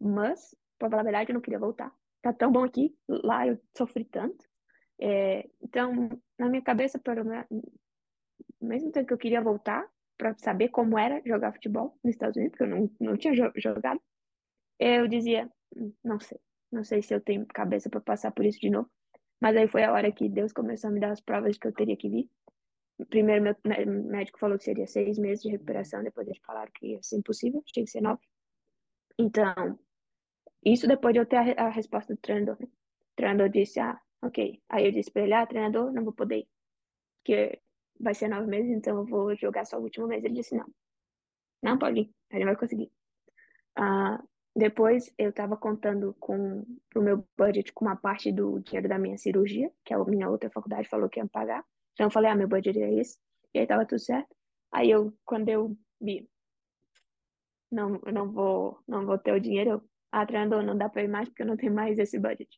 mas, pra falar a verdade, eu não queria voltar. Tá tão bom aqui, lá eu sofri tanto. É, então, na minha cabeça, pelo mesmo tempo que eu queria voltar para saber como era jogar futebol nos Estados Unidos, porque eu não, não tinha jogado, eu dizia, "Hum, não sei, não sei se eu tenho cabeça para passar por isso de novo. Mas aí foi a hora que Deus começou a me dar as provas que eu teria que vir. Primeiro, meu médico falou que seria seis meses de recuperação, depois eles falaram que ia ser impossível, tinha que ser nove. Então, isso depois de eu ter a, a resposta do treinador. Né? O treinador disse, ah, ok. Aí eu disse para ele, ah, treinador, não vou poder ir, porque vai ser nove meses, então eu vou jogar só o último mês. Ele disse, não, não, Paulinho, gente vai conseguir. Ah, depois eu estava contando com o meu budget com uma parte do dinheiro da minha cirurgia, que a minha outra faculdade falou que ia pagar. Então eu falei, ah, meu budget é esse. E aí tava tudo certo. Aí eu, quando eu vi, não, eu não vou, não vou ter o dinheiro, eu, ah, não dá para ir mais porque eu não tenho mais esse budget.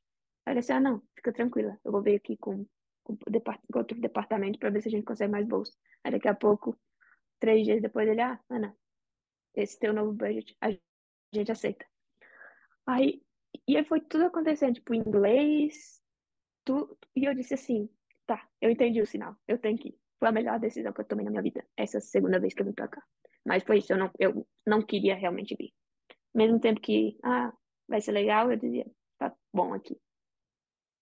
Aí ele disse, ah, não, fica tranquila, eu vou ver aqui com, com, com outro departamento para ver se a gente consegue mais bolsa. Aí daqui a pouco, três dias depois, ele, ah, Ana, esse teu novo budget, a gente aceita. Aí, e aí foi tudo acontecendo, tipo, inglês, tu, e eu disse assim, tá, eu entendi o sinal, eu tenho que ir. Foi a melhor decisão que eu tomei na minha vida, essa segunda vez que eu vim pra cá. Mas foi isso, eu não, eu não queria realmente vir. Mesmo tempo que, ah, vai ser legal, eu dizia, tá bom aqui.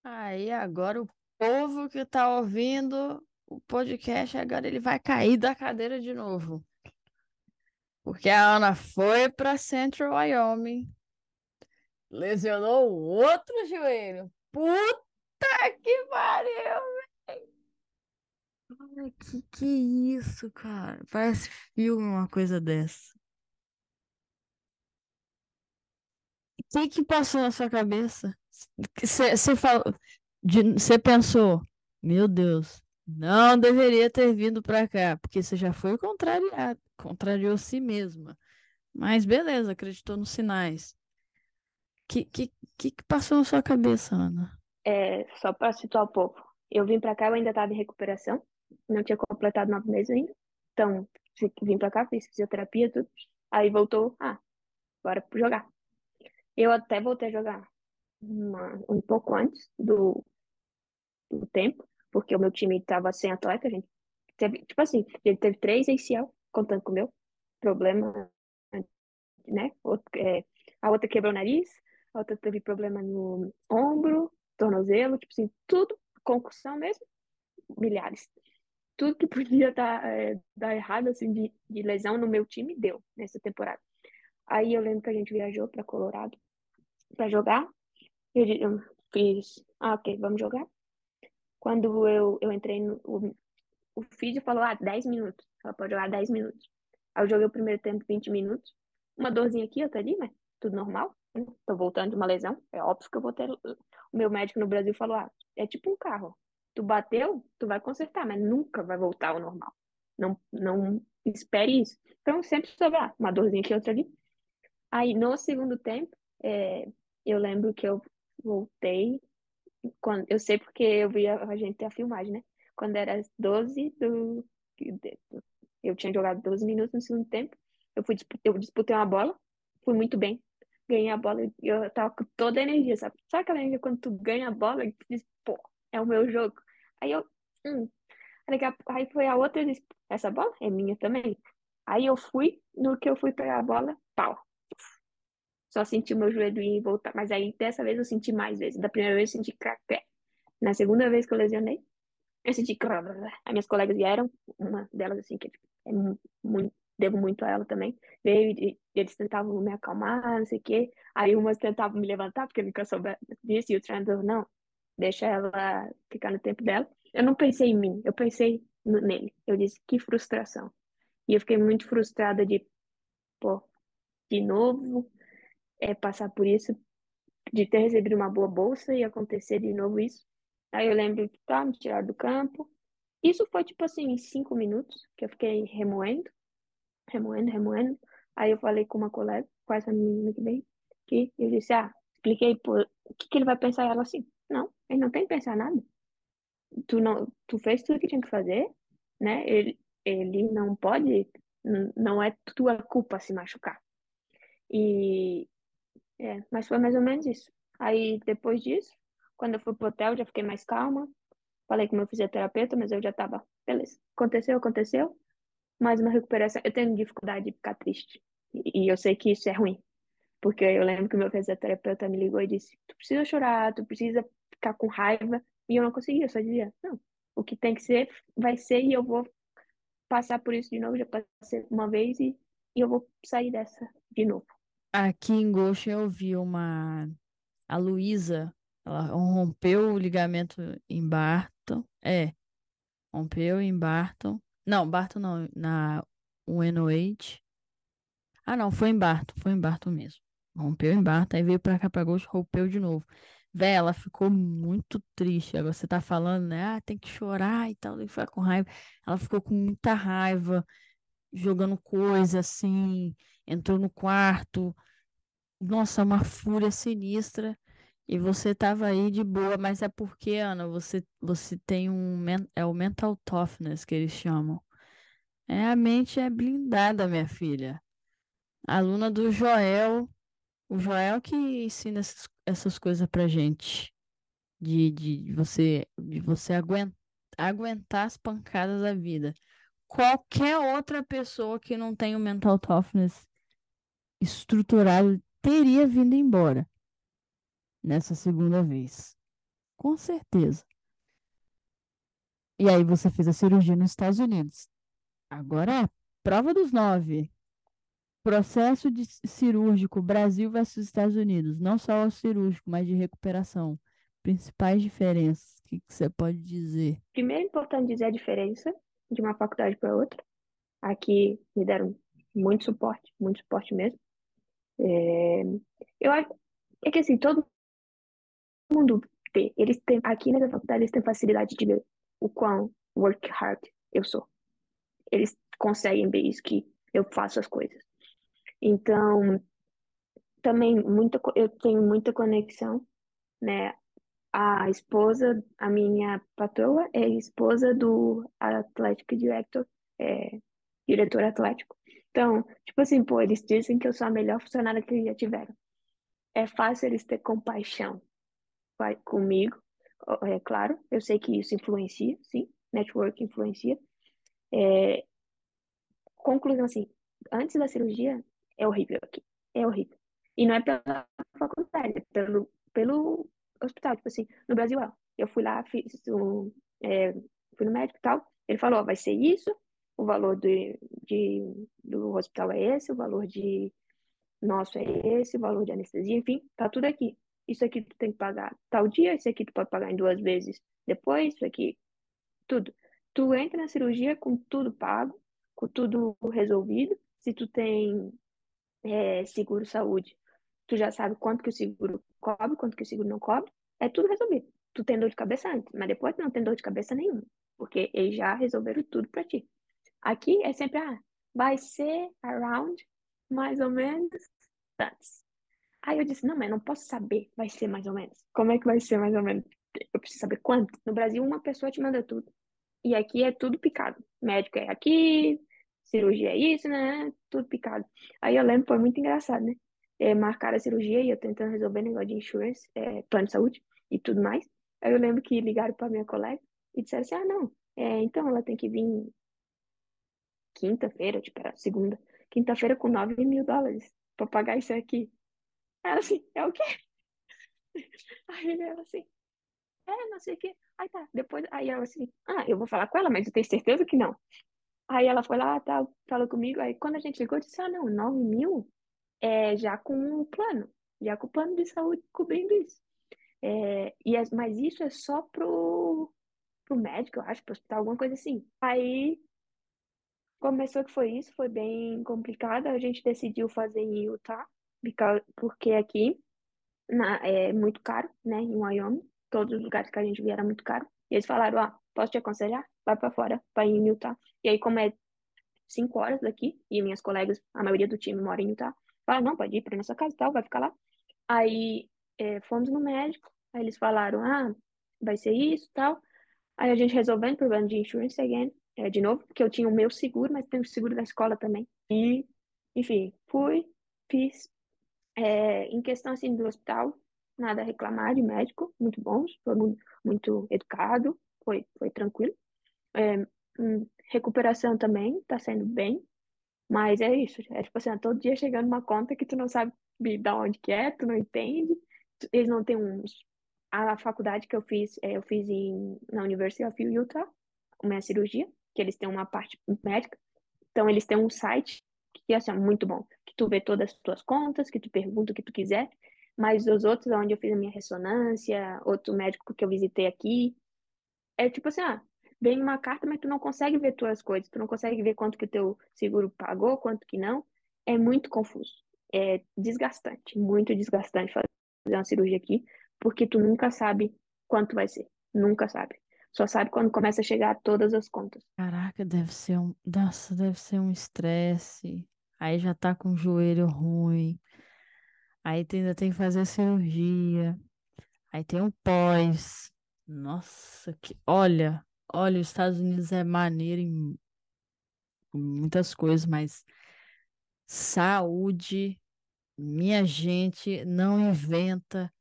Aí agora o povo que tá ouvindo o podcast, agora ele vai cair da cadeira de novo. Porque a Ana foi para Central Wyoming, lesionou o outro joelho. Puta que pariu, velho! Que que é isso, cara? Parece filme uma coisa dessa. O que que passou na sua cabeça? Você falou, você pensou, meu Deus, não deveria ter vindo para cá, porque você já foi contrariado, contrariou si mesma. Mas beleza, acreditou nos sinais. O que, que, que, passou na sua cabeça, Ana? É, só para situar o povo. Eu vim para cá, eu ainda estava em recuperação, não tinha completado nove meses ainda. Então, vim para cá, fiz fisioterapia, tudo. Aí voltou, ah, bora jogar. Eu até voltei a jogar uma, um pouco antes do, do tempo, porque o meu time estava sem atleta, a gente teve, tipo assim, ele teve três ACL, contando com o meu problema, né? Outro, é, a outra quebrou o nariz, a outra teve problema no ombro, tornozelo, tipo assim, tudo, concussão mesmo, milhares. Tudo que podia <laughs> dar, é, dar errado, assim, de, de lesão no meu time, deu nessa temporada. Aí eu lembro que a gente viajou para Colorado para jogar. Eu, fiz, ah, ok, vamos jogar. Quando eu, eu entrei no. O, o falou, ah, 10 minutos. Ela pode jogar 10 minutos. Aí eu joguei o primeiro tempo 20 minutos. Uma dorzinha aqui, outra ali, mas tudo normal. Né? Tô voltando de uma lesão. É óbvio que eu vou ter. O meu médico no Brasil falou, ah, é tipo um carro. Tu bateu, tu vai consertar, mas nunca vai voltar ao normal. Não, não espere isso. Então, sempre sobrar uma dorzinha aqui, outra ali. Aí, no segundo tempo, é, eu lembro que eu voltei, quando, eu sei porque eu vi a, gente ter a filmagem, né? quando era as 12 do. Eu tinha jogado 12 minutos no segundo tempo. Eu, fui, eu disputei uma bola, fui muito bem. Ganhei a bola e eu tava com toda a energia, sabe? Sabe aquela energia quando tu ganha a bola e tu diz, pô, é o meu jogo? Aí eu, hum. Aí foi a outra, disse, essa bola é minha também. Aí eu fui, no que eu fui pegar a bola, pau. Só senti o meu joelho ir e voltar. Mas aí dessa vez eu senti mais vezes. Da primeira vez eu senti crack. Na segunda vez que eu lesionei, eu senti crack. As minhas colegas vieram, uma delas assim, que é muito, devo muito a ela também, veio e eles tentavam me acalmar, não sei o quê. Aí umas tentavam me levantar, porque nunca soube disso, e o treinador, não, deixa ela ficar no tempo dela. Eu não pensei em mim, eu pensei nele. Eu disse, que frustração. E eu fiquei muito frustrada de, pô, de novo, é, passar por isso, de ter recebido uma boa bolsa e acontecer de novo isso. Aí eu lembro que tá, me tiraram do campo. Isso foi tipo assim, cinco minutos que eu fiquei remoendo, remoendo, remoendo. Aí eu falei com uma colega, com essa menina que veio, que eu disse, ah, expliquei por o que, que ele vai pensar ela assim. Não, ele não tem que pensar nada. Tu não, tu fez tudo que tinha que fazer, né? Ele, ele não pode, não é tua culpa se machucar. E é, mas foi mais ou menos isso. Aí depois disso, quando eu fui pro hotel, já fiquei mais calma. Falei com meu fisioterapeuta, mas eu já tava, beleza. Aconteceu, aconteceu. Mais uma recuperação. Eu tenho dificuldade de ficar triste. E eu sei que isso é ruim. Porque eu lembro que meu fisioterapeuta me ligou e disse: Tu precisa chorar, tu precisa ficar com raiva. E eu não conseguia, eu só dizia: Não, o que tem que ser, vai ser e eu vou passar por isso de novo. Já passei uma vez e, e eu vou sair dessa de novo. Aqui em Goshen eu vi uma. A Luísa, ela rompeu o ligamento em Barton. É, rompeu em Barton. Não, Barton não, na UNOH. Ah, não, foi em Barton, foi em Barton mesmo. Rompeu em Barton, aí veio pra cá pra Goshen, rompeu de novo. Véi, ela ficou muito triste. Agora você tá falando, né? Ah, tem que chorar e tal, que ficar com raiva. Ela ficou com muita raiva, jogando coisa assim, entrou no quarto. Nossa, uma fúria sinistra. E você tava aí de boa, mas é porque, Ana, você, você tem um. É o mental toughness que eles chamam. É, a mente é blindada, minha filha. Aluna do Joel. O Joel que ensina essas, essas coisas pra gente. De, de você, de você aguentar, aguentar as pancadas da vida. Qualquer outra pessoa que não tem o mental toughness estruturado teria vindo embora nessa segunda vez. Com certeza. E aí você fez a cirurgia nos Estados Unidos. Agora é prova dos nove. Processo de cirúrgico Brasil versus Estados Unidos. Não só o cirúrgico, mas de recuperação. Principais diferenças. O que, que você pode dizer? Primeiro, é importante dizer a diferença de uma faculdade para outra. Aqui me deram muito suporte, muito suporte mesmo. É, eu acho é que assim, todo mundo tem, eles têm, aqui nessa faculdade, eles têm facilidade de ver o quão work hard eu sou. Eles conseguem ver isso, que eu faço as coisas. Então, também muita, eu tenho muita conexão, né? A esposa, a minha patroa é esposa do Atlético Director, é, diretor atlético. Então, tipo assim, pô, eles dizem que eu sou a melhor funcionária que eles já tiveram. É fácil eles ter compaixão comigo, é claro, eu sei que isso influencia, sim, network influencia. É, conclusão, assim, antes da cirurgia, é horrível aqui, é horrível. E não é pela faculdade, é pelo, pelo hospital, tipo assim, no Brasil, ó, eu fui lá, fiz um, é, fui no médico e tal, ele falou, ó, vai ser isso, o valor de, de, do hospital é esse, o valor de nosso é esse, o valor de anestesia, enfim, tá tudo aqui. Isso aqui tu tem que pagar tal dia, isso aqui tu pode pagar em duas vezes depois, isso aqui, tudo. Tu entra na cirurgia com tudo pago, com tudo resolvido. Se tu tem é, seguro saúde, tu já sabe quanto que o seguro cobre, quanto que o seguro não cobre, é tudo resolvido. Tu tem dor de cabeça antes, mas depois tu não tem dor de cabeça nenhuma, porque eles já resolveram tudo para ti. Aqui é sempre, ah, vai ser around mais ou menos tantos. Aí eu disse, não, mas não posso saber, vai ser mais ou menos. Como é que vai ser mais ou menos? Eu preciso saber quanto. No Brasil, uma pessoa te manda tudo. E aqui é tudo picado. Médico é aqui, cirurgia é isso, né? Tudo picado. Aí eu lembro, foi muito engraçado, né? É, marcaram a cirurgia e eu tentando resolver negócio de insurance, é, plano de saúde e tudo mais. Aí eu lembro que ligaram para minha colega e disseram assim: ah, não, é, então ela tem que vir quinta-feira, tipo, era segunda, quinta-feira com 9 mil dólares para pagar isso aqui. Ela assim, é o quê? <laughs> Aí ela assim, é, não sei o quê. Aí tá, depois, aí ela assim, ah, eu vou falar com ela, mas eu tenho certeza que não. Aí ela foi lá, tá, falou comigo, aí quando a gente ligou, eu disse, ah, não, 9 mil é já com o plano, já com o plano de saúde cobrindo isso. É, e mas isso é só pro, pro médico, eu acho, pro hospital, alguma coisa assim. Aí começou que foi isso, foi bem complicado, a gente decidiu fazer em Utah, porque aqui na, é muito caro, né, em Wyoming, todos os lugares que a gente via era muito caro. E eles falaram, ah, posso te aconselhar? Vai para fora, vai em Utah. E aí, como é cinco horas daqui, e minhas colegas, a maioria do time mora em Utah, falaram, não, pode ir para nossa casa e tal, vai ficar lá. Aí, é, fomos no médico, aí eles falaram, ah, vai ser isso tal. Aí a gente resolvendo o problema de insurance again, é, de novo, porque eu tinha o meu seguro, mas tem o seguro da escola também. E, enfim, fui, fiz. É, em questão, assim, do hospital, nada a reclamar de médico, muito bons, foi muito, muito educado, foi, foi tranquilo. É, hum, recuperação também tá sendo bem, mas é isso, é tipo assim, todo dia chegando uma conta que tu não sabe de onde que é, tu não entende, eles não têm uns... A faculdade que eu fiz, é, eu fiz em, na University of Utah, uma cirurgia, que eles têm uma parte médica, então eles têm um site que é assim, muito bom, que tu vê todas as tuas contas, que tu pergunta o que tu quiser, mas os outros, onde eu fiz a minha ressonância, outro médico que eu visitei aqui, é tipo assim, ah, vem uma carta, mas tu não consegue ver tuas coisas, tu não consegue ver quanto que o teu seguro pagou, quanto que não. É muito confuso. É desgastante, muito desgastante fazer uma cirurgia aqui, porque tu nunca sabe quanto vai ser. Nunca sabe. Só sabe quando começa a chegar todas as contas. Caraca, deve ser um. Nossa, deve ser um estresse. Aí já tá com o joelho ruim. Aí ainda tem que fazer a cirurgia. Aí tem um pós. Nossa, que. Olha, olha, os Estados Unidos é maneiro em muitas coisas, mas saúde, minha gente, não inventa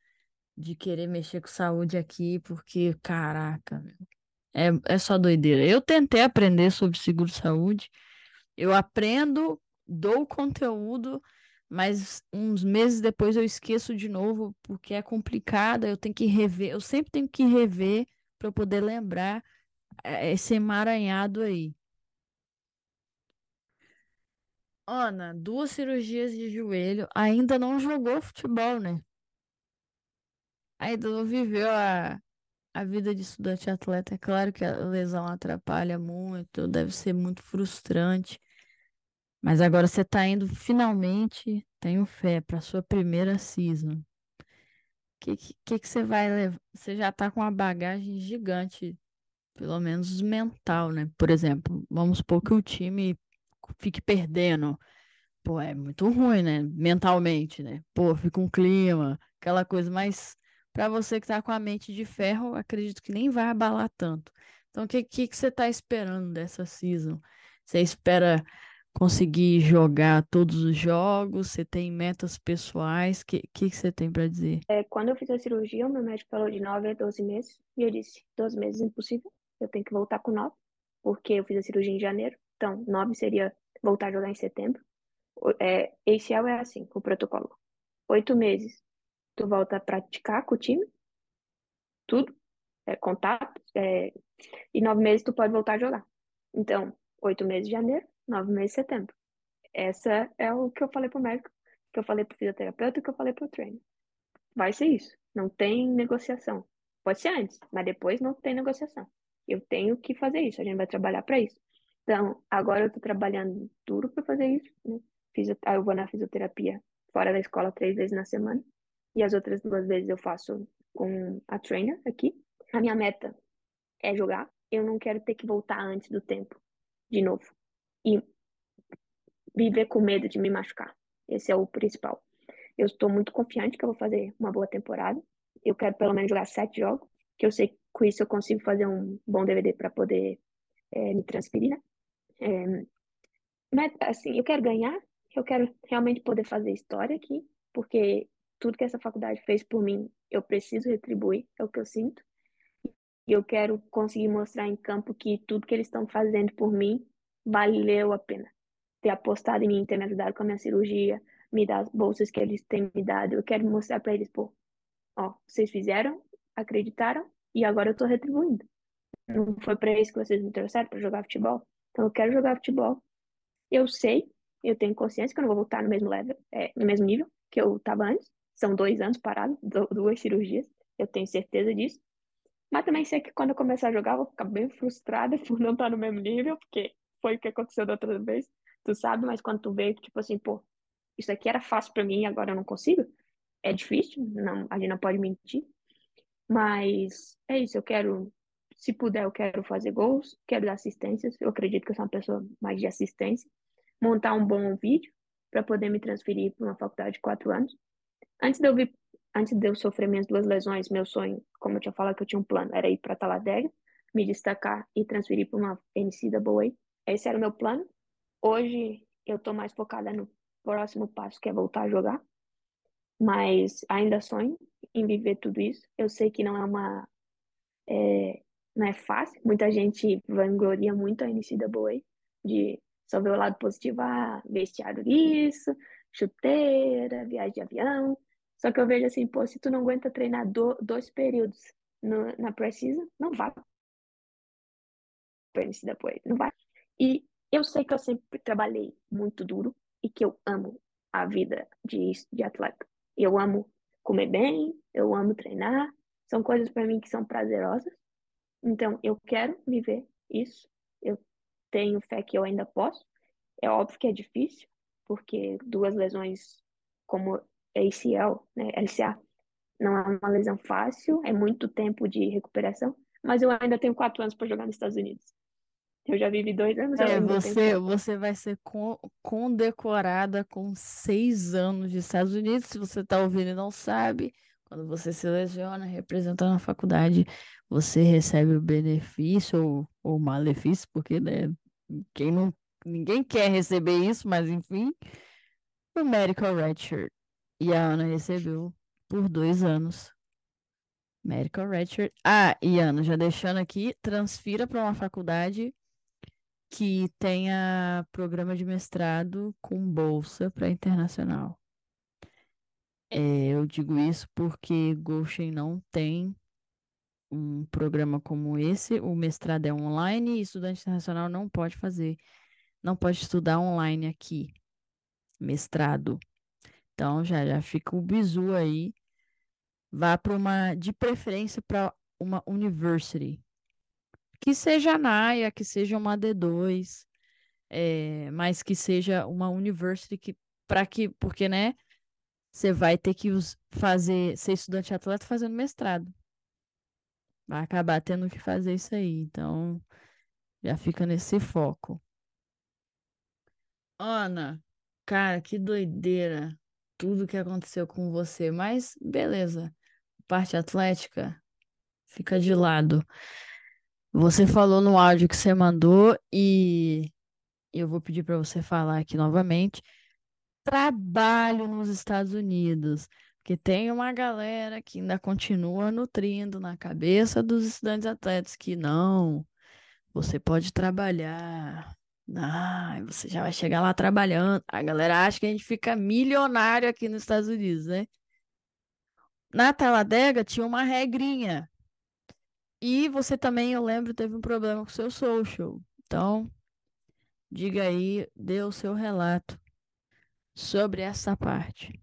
de querer mexer com saúde aqui, porque, caraca, é, é só doideira. Eu tentei aprender sobre seguro-saúde, eu aprendo, dou conteúdo, mas uns meses depois eu esqueço de novo, porque é complicado, eu tenho que rever, eu sempre tenho que rever para poder lembrar é, esse emaranhado aí. Ana, duas cirurgias de joelho, ainda não jogou futebol, né? Ainda não viveu a, a vida de estudante atleta. É claro que a lesão atrapalha muito, deve ser muito frustrante. Mas agora você está indo finalmente, tenho fé, para sua primeira season. O que, que, que você vai levar? Você já está com uma bagagem gigante, pelo menos mental, né? Por exemplo, vamos supor que o time fique perdendo. Pô, é muito ruim, né? Mentalmente, né? Pô, fica um clima, aquela coisa, mas para você que está com a mente de ferro, acredito que nem vai abalar tanto. Então, o que, que, que você está esperando dessa season? Você espera conseguir jogar todos os jogos? Você tem metas pessoais? O que, que, que você tem para dizer? É, quando eu fiz a cirurgia, o meu médico falou de 9 a 12 meses. E eu disse: 12 meses impossível. Eu tenho que voltar com 9, porque eu fiz a cirurgia em janeiro. Então, 9 seria voltar a jogar em setembro. É, ACL é assim, o protocolo. Oito meses, tu volta a praticar com o time, tudo, é, contato, é, e nove meses tu pode voltar a jogar. Então, oito meses de janeiro, nove meses de setembro. Essa é o que eu falei pro médico, que eu falei pro fisioterapeuta, que eu falei pro treino. Vai ser isso. Não tem negociação. Pode ser antes, mas depois não tem negociação. Eu tenho que fazer isso. A gente vai trabalhar para isso. Então, agora eu tô trabalhando duro para fazer isso, né? Eu vou na fisioterapia fora da escola três vezes na semana. E as outras duas vezes eu faço com a trainer aqui. A minha meta é jogar. Eu não quero ter que voltar antes do tempo de novo. E viver com medo de me machucar. Esse é o principal. Eu estou muito confiante que eu vou fazer uma boa temporada. Eu quero pelo menos jogar sete jogos, que eu sei que com isso eu consigo fazer um bom DVD para poder é, me transferir, né? É, mas, assim, eu quero ganhar, eu quero realmente poder fazer história aqui, porque tudo que essa faculdade fez por mim, eu preciso retribuir, é o que eu sinto. E eu quero conseguir mostrar em campo que tudo que eles estão fazendo por mim valeu a pena. Ter apostado em mim, ter me ajudado com a minha cirurgia, me dar as bolsas que eles têm me dado. Eu quero mostrar para eles, pô, ó, vocês fizeram, acreditaram e agora eu tô retribuindo. Não foi para isso que vocês me trouxeram, para jogar futebol. Então eu quero jogar futebol. Eu sei, eu tenho consciência que eu não vou voltar no mesmo level, é, no mesmo nível que eu estava antes. São dois anos parado, duas cirurgias. Eu tenho certeza disso. Mas também sei que quando eu começar a jogar, eu vou ficar bem frustrada <laughs> por não estar no mesmo nível, porque foi o que aconteceu da outra vez. Tu sabe, mas quando tu vê, tipo assim, pô, isso aqui era fácil para mim e agora eu não consigo, é difícil, não, a gente não pode mentir. Mas é isso, eu quero, se puder, eu quero fazer gols, quero dar assistências. Eu acredito que eu sou uma pessoa mais de assistência. Montar um bom vídeo para poder me transferir para uma faculdade de quatro anos. Antes de eu antes de eu sofrer minhas duas lesões, meu sonho, como eu tinha falado que eu tinha um plano, era ir para Taladega, me destacar e transferir para uma NCAA. Esse era o meu plano. Hoje eu estou mais focada no próximo passo, que é voltar a jogar. Mas ainda sonho em viver tudo isso. Eu sei que não é uma. É, não é fácil. Muita gente vangloria muito a NCAA, de só ver o lado positivo, ah, vestiário isso, chuteira, viagem de avião. Só que eu vejo assim, pô, se tu não aguenta treinar do, dois períodos no, na Precisa, não vai depois, não vai. E eu sei que eu sempre trabalhei muito duro e que eu amo a vida de, de atleta. Eu amo comer bem, eu amo treinar, são coisas para mim que são prazerosas. Então, eu quero viver isso. Eu tenho fé que eu ainda posso. É óbvio que é difícil, porque duas lesões como ACL, né, LCA, não é uma lesão fácil, é muito tempo de recuperação, mas eu ainda tenho quatro anos para jogar nos Estados Unidos. Eu já vivi dois anos. É, você, você vai ser condecorada com seis anos de Estados Unidos. Se você está ouvindo e não sabe, quando você se lesiona representando a faculdade, você recebe o benefício ou, ou malefício, porque né, quem não, ninguém quer receber isso, mas enfim, o medical redshirt. E a Ana recebeu por dois anos. Medical Redshirt. Ah, e Ana, já deixando aqui, transfira para uma faculdade que tenha programa de mestrado com bolsa para internacional. É, eu digo isso porque Goshen não tem um programa como esse. O mestrado é online e estudante internacional não pode fazer, não pode estudar online aqui. Mestrado. Então já, já fica o bizu aí. Vá para uma, de preferência para uma university. Que seja a NAIA, que seja uma D2, é, mas que seja uma university que, para que, porque, né, você vai ter que fazer, ser estudante atleta fazendo mestrado. Vai acabar tendo que fazer isso aí. Então, já fica nesse foco. Ana, cara, que doideira tudo que aconteceu com você, mas beleza. Parte atlética fica de lado. Você falou no áudio que você mandou e eu vou pedir para você falar aqui novamente. Trabalho nos Estados Unidos, porque tem uma galera que ainda continua nutrindo na cabeça dos estudantes atletas que não, você pode trabalhar ah, você já vai chegar lá trabalhando. A galera acha que a gente fica milionário aqui nos Estados Unidos, né? Na Taladega tinha uma regrinha. E você também, eu lembro, teve um problema com o seu social. Então, diga aí, dê o seu relato sobre essa parte.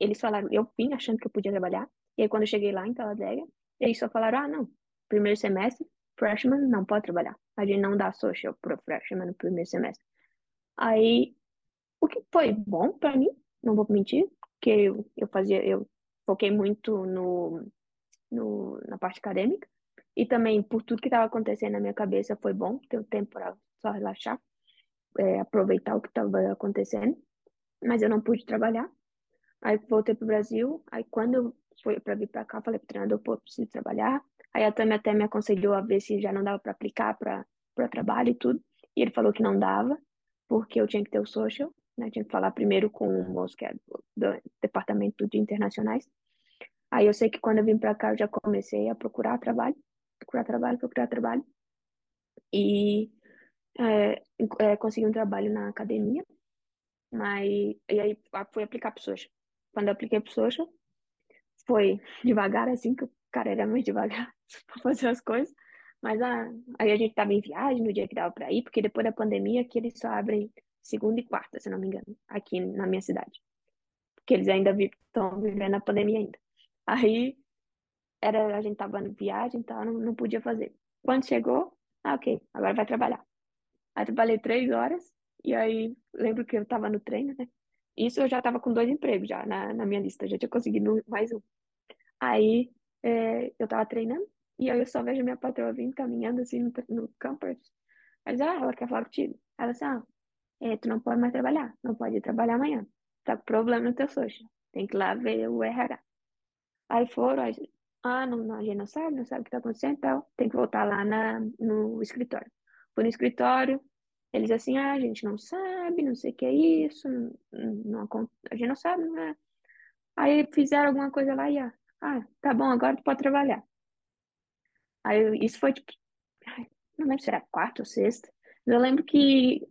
Eles falaram, eu vim achando que eu podia trabalhar. E aí, quando eu cheguei lá em Taladega, eles só falaram: ah, não, primeiro semestre, freshman não pode trabalhar. A gente não dá social pro freshman no primeiro semestre. Aí, o que foi bom para mim, não vou mentir, que eu, eu fazia, eu foquei muito no, no, na parte acadêmica. E também, por tudo que estava acontecendo na minha cabeça, foi bom ter um tempo para só relaxar, é, aproveitar o que estava acontecendo. Mas eu não pude trabalhar. Aí voltei pro Brasil. Aí quando eu fui para vir para cá, falei pro treinador, pô, preciso trabalhar. Aí a Tami até me aconselhou a ver se já não dava para aplicar para trabalho e tudo. E ele falou que não dava, porque eu tinha que ter o social, né? Tinha que falar primeiro com o moço que é do, do departamento de internacionais. Aí eu sei que quando eu vim para cá eu já comecei a procurar trabalho, procurar trabalho, procurar trabalho. E é, é, consegui um trabalho na academia, mas e aí fui aplicar para social. Quando eu apliquei para social, foi <laughs> devagar assim, que o cara era mais devagar <laughs> para fazer as coisas. Mas ah, aí a gente tava em viagem no dia que dava para ir, porque depois da pandemia que eles só abrem segunda e quarta, se não me engano, aqui na minha cidade. Porque eles ainda estão vivendo a pandemia ainda. Aí era, a gente tava em viagem, então não, não podia fazer. Quando chegou, ah, ok, agora vai trabalhar. Aí trabalhei três horas, e aí lembro que eu tava no treino, né? Isso eu já tava com dois empregos já na, na minha lista, já tinha conseguido mais um. Aí é, eu tava treinando, e aí eu só vejo minha patroa vindo caminhando assim no, no campus. Aí ah, ela quer falar contigo. Ela disse, ah, é, tu não pode mais trabalhar, não pode ir trabalhar amanhã. Tá com problema no teu social. Tem que ir lá ver o RH. Aí foram, aí, ah, não, não, a gente não sabe, não sabe o que tá acontecendo e tal. Tem que voltar lá na, no escritório. Fui no escritório, eles assim, ah, a gente não sabe, não sei o que é isso, não, não, a gente não sabe, não é. Aí fizeram alguma coisa lá e, ah, ah, tá bom, agora tu pode trabalhar. Aí isso foi tipo, não lembro se era quarta ou sexta. Eu lembro que,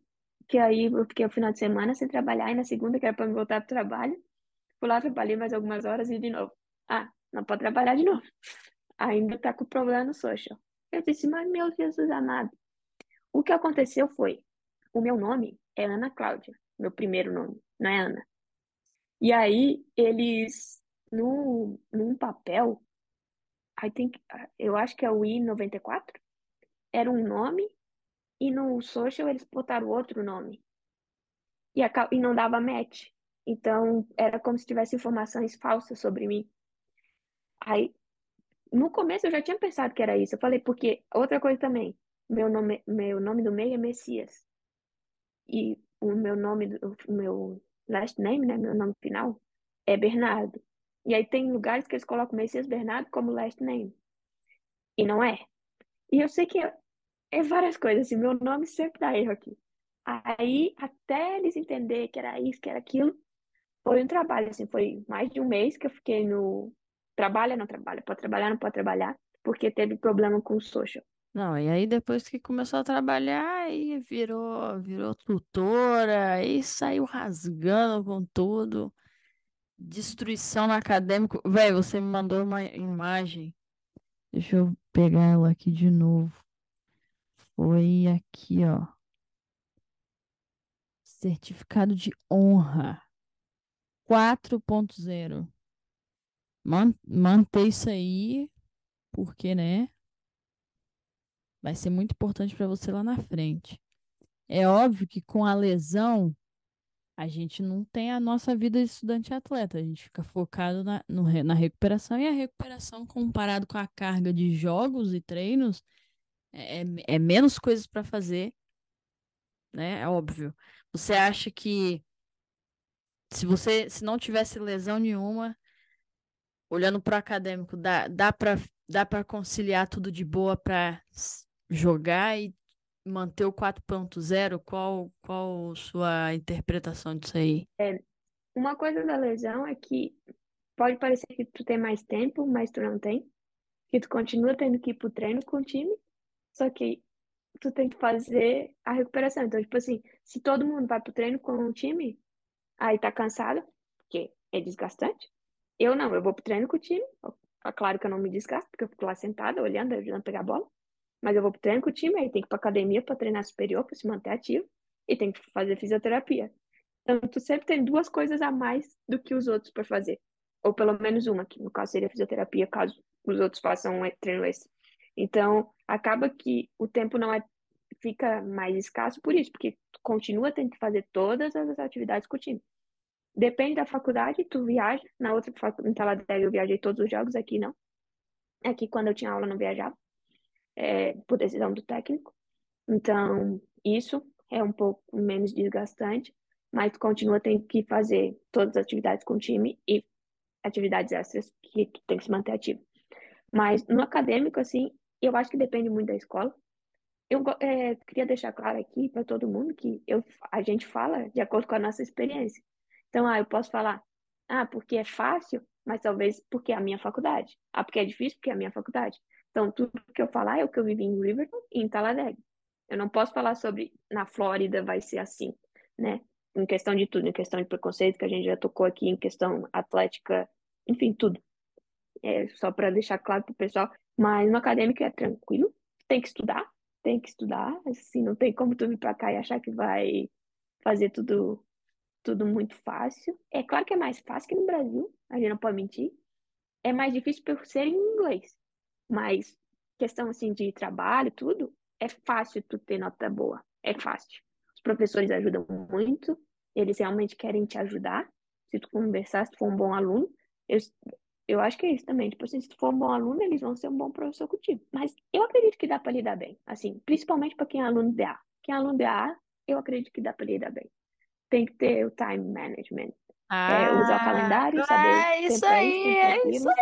que aí eu fiquei o final de semana sem trabalhar, e na segunda, que era para me voltar pro trabalho, fui lá, trabalhei mais algumas horas e de novo. Ah, não pode trabalhar de novo. Ainda tá com problema no social. Eu disse, mas meu Jesus amado. O que aconteceu foi, o meu nome é Ana Cláudia, meu primeiro nome, não é Ana. E aí, eles, no, num papel, tem que, eu acho que é o I94, era um nome, e no social eles botaram outro nome. E, a, e não dava match. Então, era como se tivesse informações falsas sobre mim. Aí, no começo eu já tinha pensado que era isso. Eu falei, porque outra coisa também, meu nome, meu nome do meio é Messias. E o meu nome, o meu last name, né, meu nome final, é Bernardo. E aí tem lugares que eles colocam Messias Bernardo como last name. E não é. E eu sei que é, várias coisas, assim, meu nome sempre dá erro aqui. Aí, até eles entenderem que era isso, que era aquilo, foi um trabalho, assim, foi mais de um mês que eu fiquei no trabalha, não trabalha, pode trabalhar, não pode trabalhar, porque teve problema com o social. Não, e aí depois que começou a trabalhar, aí virou, virou tutora, aí saiu rasgando com tudo. Destruição no acadêmico. Véi, você me mandou uma imagem. Deixa eu pegar ela aqui de novo. Foi aqui, ó. Certificado de honra 4.0. Man manter isso aí, porque, né? vai ser muito importante para você lá na frente. É óbvio que com a lesão, a gente não tem a nossa vida de estudante atleta, a gente fica focado na, no, na recuperação, e a recuperação, comparado com a carga de jogos e treinos, é, é, é menos coisas para fazer, né? É óbvio. Você acha que se você se não tivesse lesão nenhuma, olhando para o acadêmico, dá, dá para dá conciliar tudo de boa para jogar e manter o 4.0? Qual, qual sua interpretação disso aí? É, uma coisa da lesão é que pode parecer que tu tem mais tempo, mas tu não tem. Que tu continua tendo que ir pro treino com o time, só que tu tem que fazer a recuperação. Então, tipo assim, se todo mundo vai pro treino com um time, aí tá cansado, porque é desgastante. Eu não, eu vou pro treino com o time. Claro que eu não me desgasto, porque eu fico lá sentada, olhando, ajudando a pegar a bola. Mas eu vou pro treino com o time, aí tem que ir pra academia pra treinar superior, pra se manter ativo, e tem que fazer fisioterapia. Então, tu sempre tem duas coisas a mais do que os outros para fazer. Ou pelo menos uma, que no caso seria fisioterapia, caso os outros façam um treino esse. Então, acaba que o tempo não é fica mais escasso por isso, porque tu continua tendo que fazer todas as atividades com o time. Depende da faculdade, tu viaja. Na outra faculdade, eu viajei todos os jogos, aqui não. Aqui, quando eu tinha aula, não viajava é, por decisão do técnico. Então, isso é um pouco menos desgastante, mas continua tendo que fazer todas as atividades com o time e atividades extras que tu tem que se manter ativo. Mas no acadêmico, assim, eu acho que depende muito da escola. eu é, queria deixar claro aqui para todo mundo que eu, a gente fala de acordo com a nossa experiência. Então, ah, eu posso falar, ah, porque é fácil, mas talvez porque é a minha faculdade. Ah, porque é difícil, porque é a minha faculdade. Então, tudo que eu falar é o que eu vivi em Riverton e em Talladega. Eu não posso falar sobre na Flórida vai ser assim, né? Em questão de tudo, em questão de preconceito, que a gente já tocou aqui, em questão atlética, enfim, tudo. É só para deixar claro para o pessoal. Mas no acadêmico é tranquilo, tem que estudar, tem que estudar, assim, não tem como tu vir para cá e achar que vai fazer tudo tudo muito fácil. É claro que é mais fácil que no Brasil, a gente não pode mentir. É mais difícil por ser em inglês, mas questão assim de trabalho, tudo, é fácil tu ter nota boa, é fácil. Os professores ajudam muito, eles realmente querem te ajudar. Se tu conversar, se tu for um bom aluno, eu, eu acho que é isso também. Tipo assim, se tu for um bom aluno, eles vão ser um bom professor contigo. Mas eu acredito que dá para lidar bem. Assim, principalmente para quem é aluno de A. Quem é aluno de A, eu acredito que dá para lidar bem. Tem que ter o time management. Ah, é, usar o calendário, saber é isso aí, é isso aí,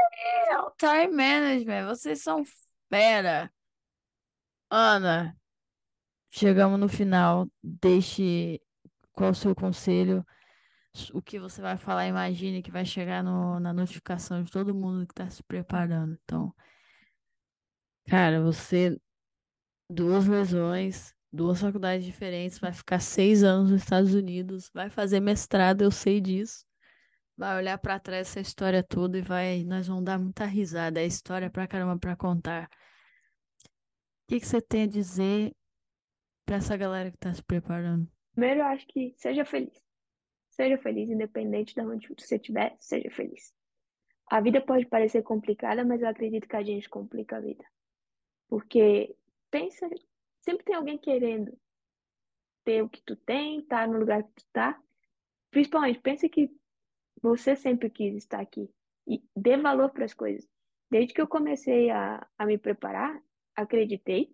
time management. Vocês são fera. Ana, chegamos no final. Deixe qual o seu conselho o que você vai falar, imagine que vai chegar no, na notificação de todo mundo que está se preparando. Então, cara, você, duas lesões, duas faculdades diferentes, vai ficar seis anos nos Estados Unidos, vai fazer mestrado, eu sei disso. Vai olhar para trás essa história toda e vai, nós vamos dar muita risada, é história pra caramba para contar. O que, que você tem a dizer para essa galera que está se preparando? Primeiro, eu acho que seja feliz. Seja feliz, independente de onde você estiver, seja feliz. A vida pode parecer complicada, mas eu acredito que a gente complica a vida. Porque pensa, sempre tem alguém querendo ter o que tu tem, estar tá no lugar que tu tá. Principalmente, pensa que você sempre quis estar aqui e dê valor para as coisas. Desde que eu comecei a, a me preparar, acreditei.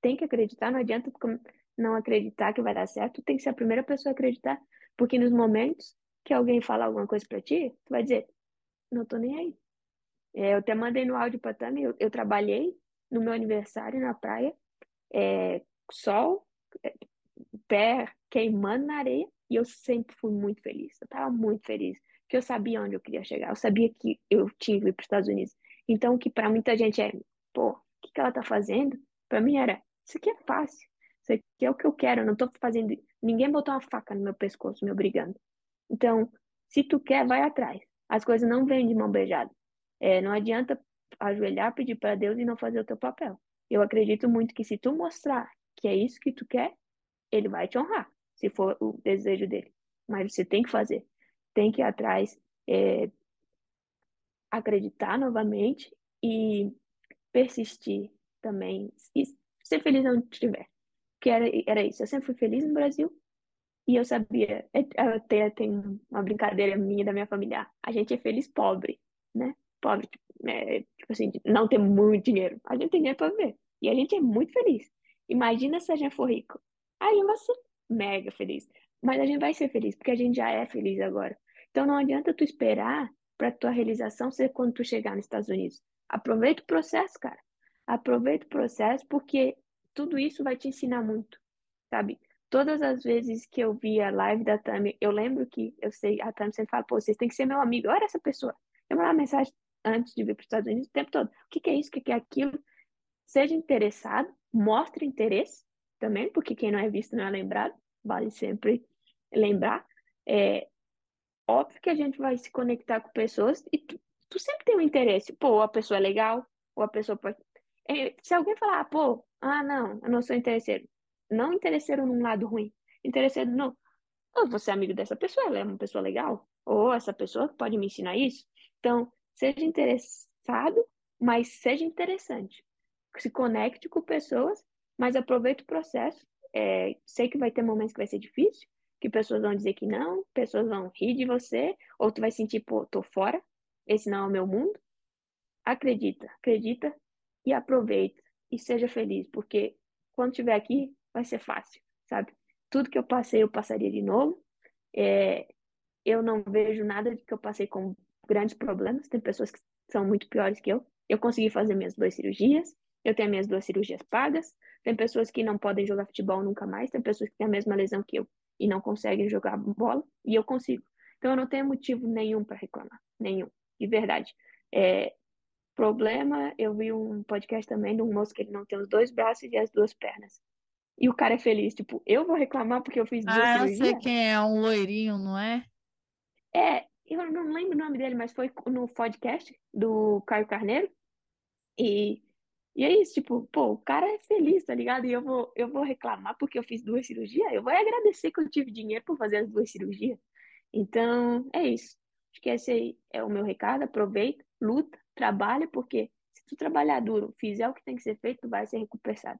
Tem que acreditar, não adianta não acreditar que vai dar certo, tem que ser a primeira pessoa a acreditar. Porque nos momentos que alguém fala alguma coisa para ti, tu vai dizer, não tô nem aí. É, eu até mandei no áudio pra Tami, eu, eu, trabalhei no meu aniversário na praia, é, sol, é, pé queimando na areia, e eu sempre fui muito feliz. Eu tava muito feliz, porque eu sabia onde eu queria chegar, eu sabia que eu tinha que ir para os Estados Unidos. Então, que para muita gente é, pô, o que, que ela tá fazendo? Para mim era, isso aqui é fácil, isso aqui é o que eu quero, eu não tô fazendo Ninguém botou uma faca no meu pescoço me obrigando. Então, se tu quer, vai atrás. As coisas não vêm de mão beijada. É, não adianta ajoelhar, pedir para Deus e não fazer o teu papel. Eu acredito muito que se tu mostrar que é isso que tu quer, ele vai te honrar, se for o desejo dele. Mas você tem que fazer. Tem que ir atrás, é, acreditar novamente e persistir também. E ser feliz onde estiver que era, era isso. Eu sempre fui feliz no Brasil e eu sabia. É, Até tem uma brincadeira minha da minha família. A gente é feliz pobre, né? Pobre, é, tipo assim, não ter muito dinheiro. A gente tem dinheiro para viver. E a gente é muito feliz. Imagina se a gente for rico. Aí gente vai ser mega feliz. Mas a gente vai ser feliz, porque a gente já é feliz agora. Então não adianta tu esperar para tua realização ser quando tu chegar nos Estados Unidos. Aproveita o processo, cara. Aproveita o processo, porque tudo isso vai te ensinar muito, sabe? Todas as vezes que eu vi a live da Tami, eu lembro que eu sei, a Tami sempre fala, pô, vocês têm que ser meu amigo. Era essa pessoa. Eu mandava mensagem antes de vir para os Estados Unidos o tempo todo. O que, que é isso? O que, que é aquilo? Seja interessado, mostre interesse também, porque quem não é visto não é lembrado. Vale sempre lembrar. É óbvio que a gente vai se conectar com pessoas e tu, tu sempre tem um interesse. Pô, a pessoa é legal, ou a pessoa pode é, se alguém falar, pô, ah, não, eu não sou interesseiro. Não interesseiro num lado ruim. Interesseiro no. Ou você é amigo dessa pessoa, ela é uma pessoa legal. Ou essa pessoa pode me ensinar isso. Então, seja interessado, mas seja interessante. Se conecte com pessoas, mas aproveite o processo. É, sei que vai ter momentos que vai ser difícil, que pessoas vão dizer que não, pessoas vão rir de você, ou tu vai sentir, pô, tô fora, esse não é o meu mundo. Acredita, acredita e aproveita e seja feliz, porque quando estiver aqui vai ser fácil, sabe? Tudo que eu passei, eu passaria de novo. É, eu não vejo nada de que eu passei com grandes problemas. Tem pessoas que são muito piores que eu. Eu consegui fazer minhas duas cirurgias. Eu tenho minhas duas cirurgias pagas. Tem pessoas que não podem jogar futebol nunca mais. Tem pessoas que têm a mesma lesão que eu e não conseguem jogar bola. E eu consigo. Então eu não tenho motivo nenhum para reclamar. Nenhum. De verdade. É, problema, eu vi um podcast também de um moço que ele não tem os dois braços e as duas pernas. E o cara é feliz. Tipo, eu vou reclamar porque eu fiz duas Ah, eu sei quem é, um loirinho, não é? É, eu não lembro o nome dele, mas foi no podcast do Caio Carneiro. E, e é isso, tipo, pô, o cara é feliz, tá ligado? E eu vou, eu vou reclamar porque eu fiz duas cirurgias? Eu vou agradecer que eu tive dinheiro para fazer as duas cirurgias. Então, é isso. Acho que esse aí é o meu recado. Aproveita, luta, trabalha, porque se tu trabalhar duro, fizer o que tem que ser feito, tu vai ser recompensado.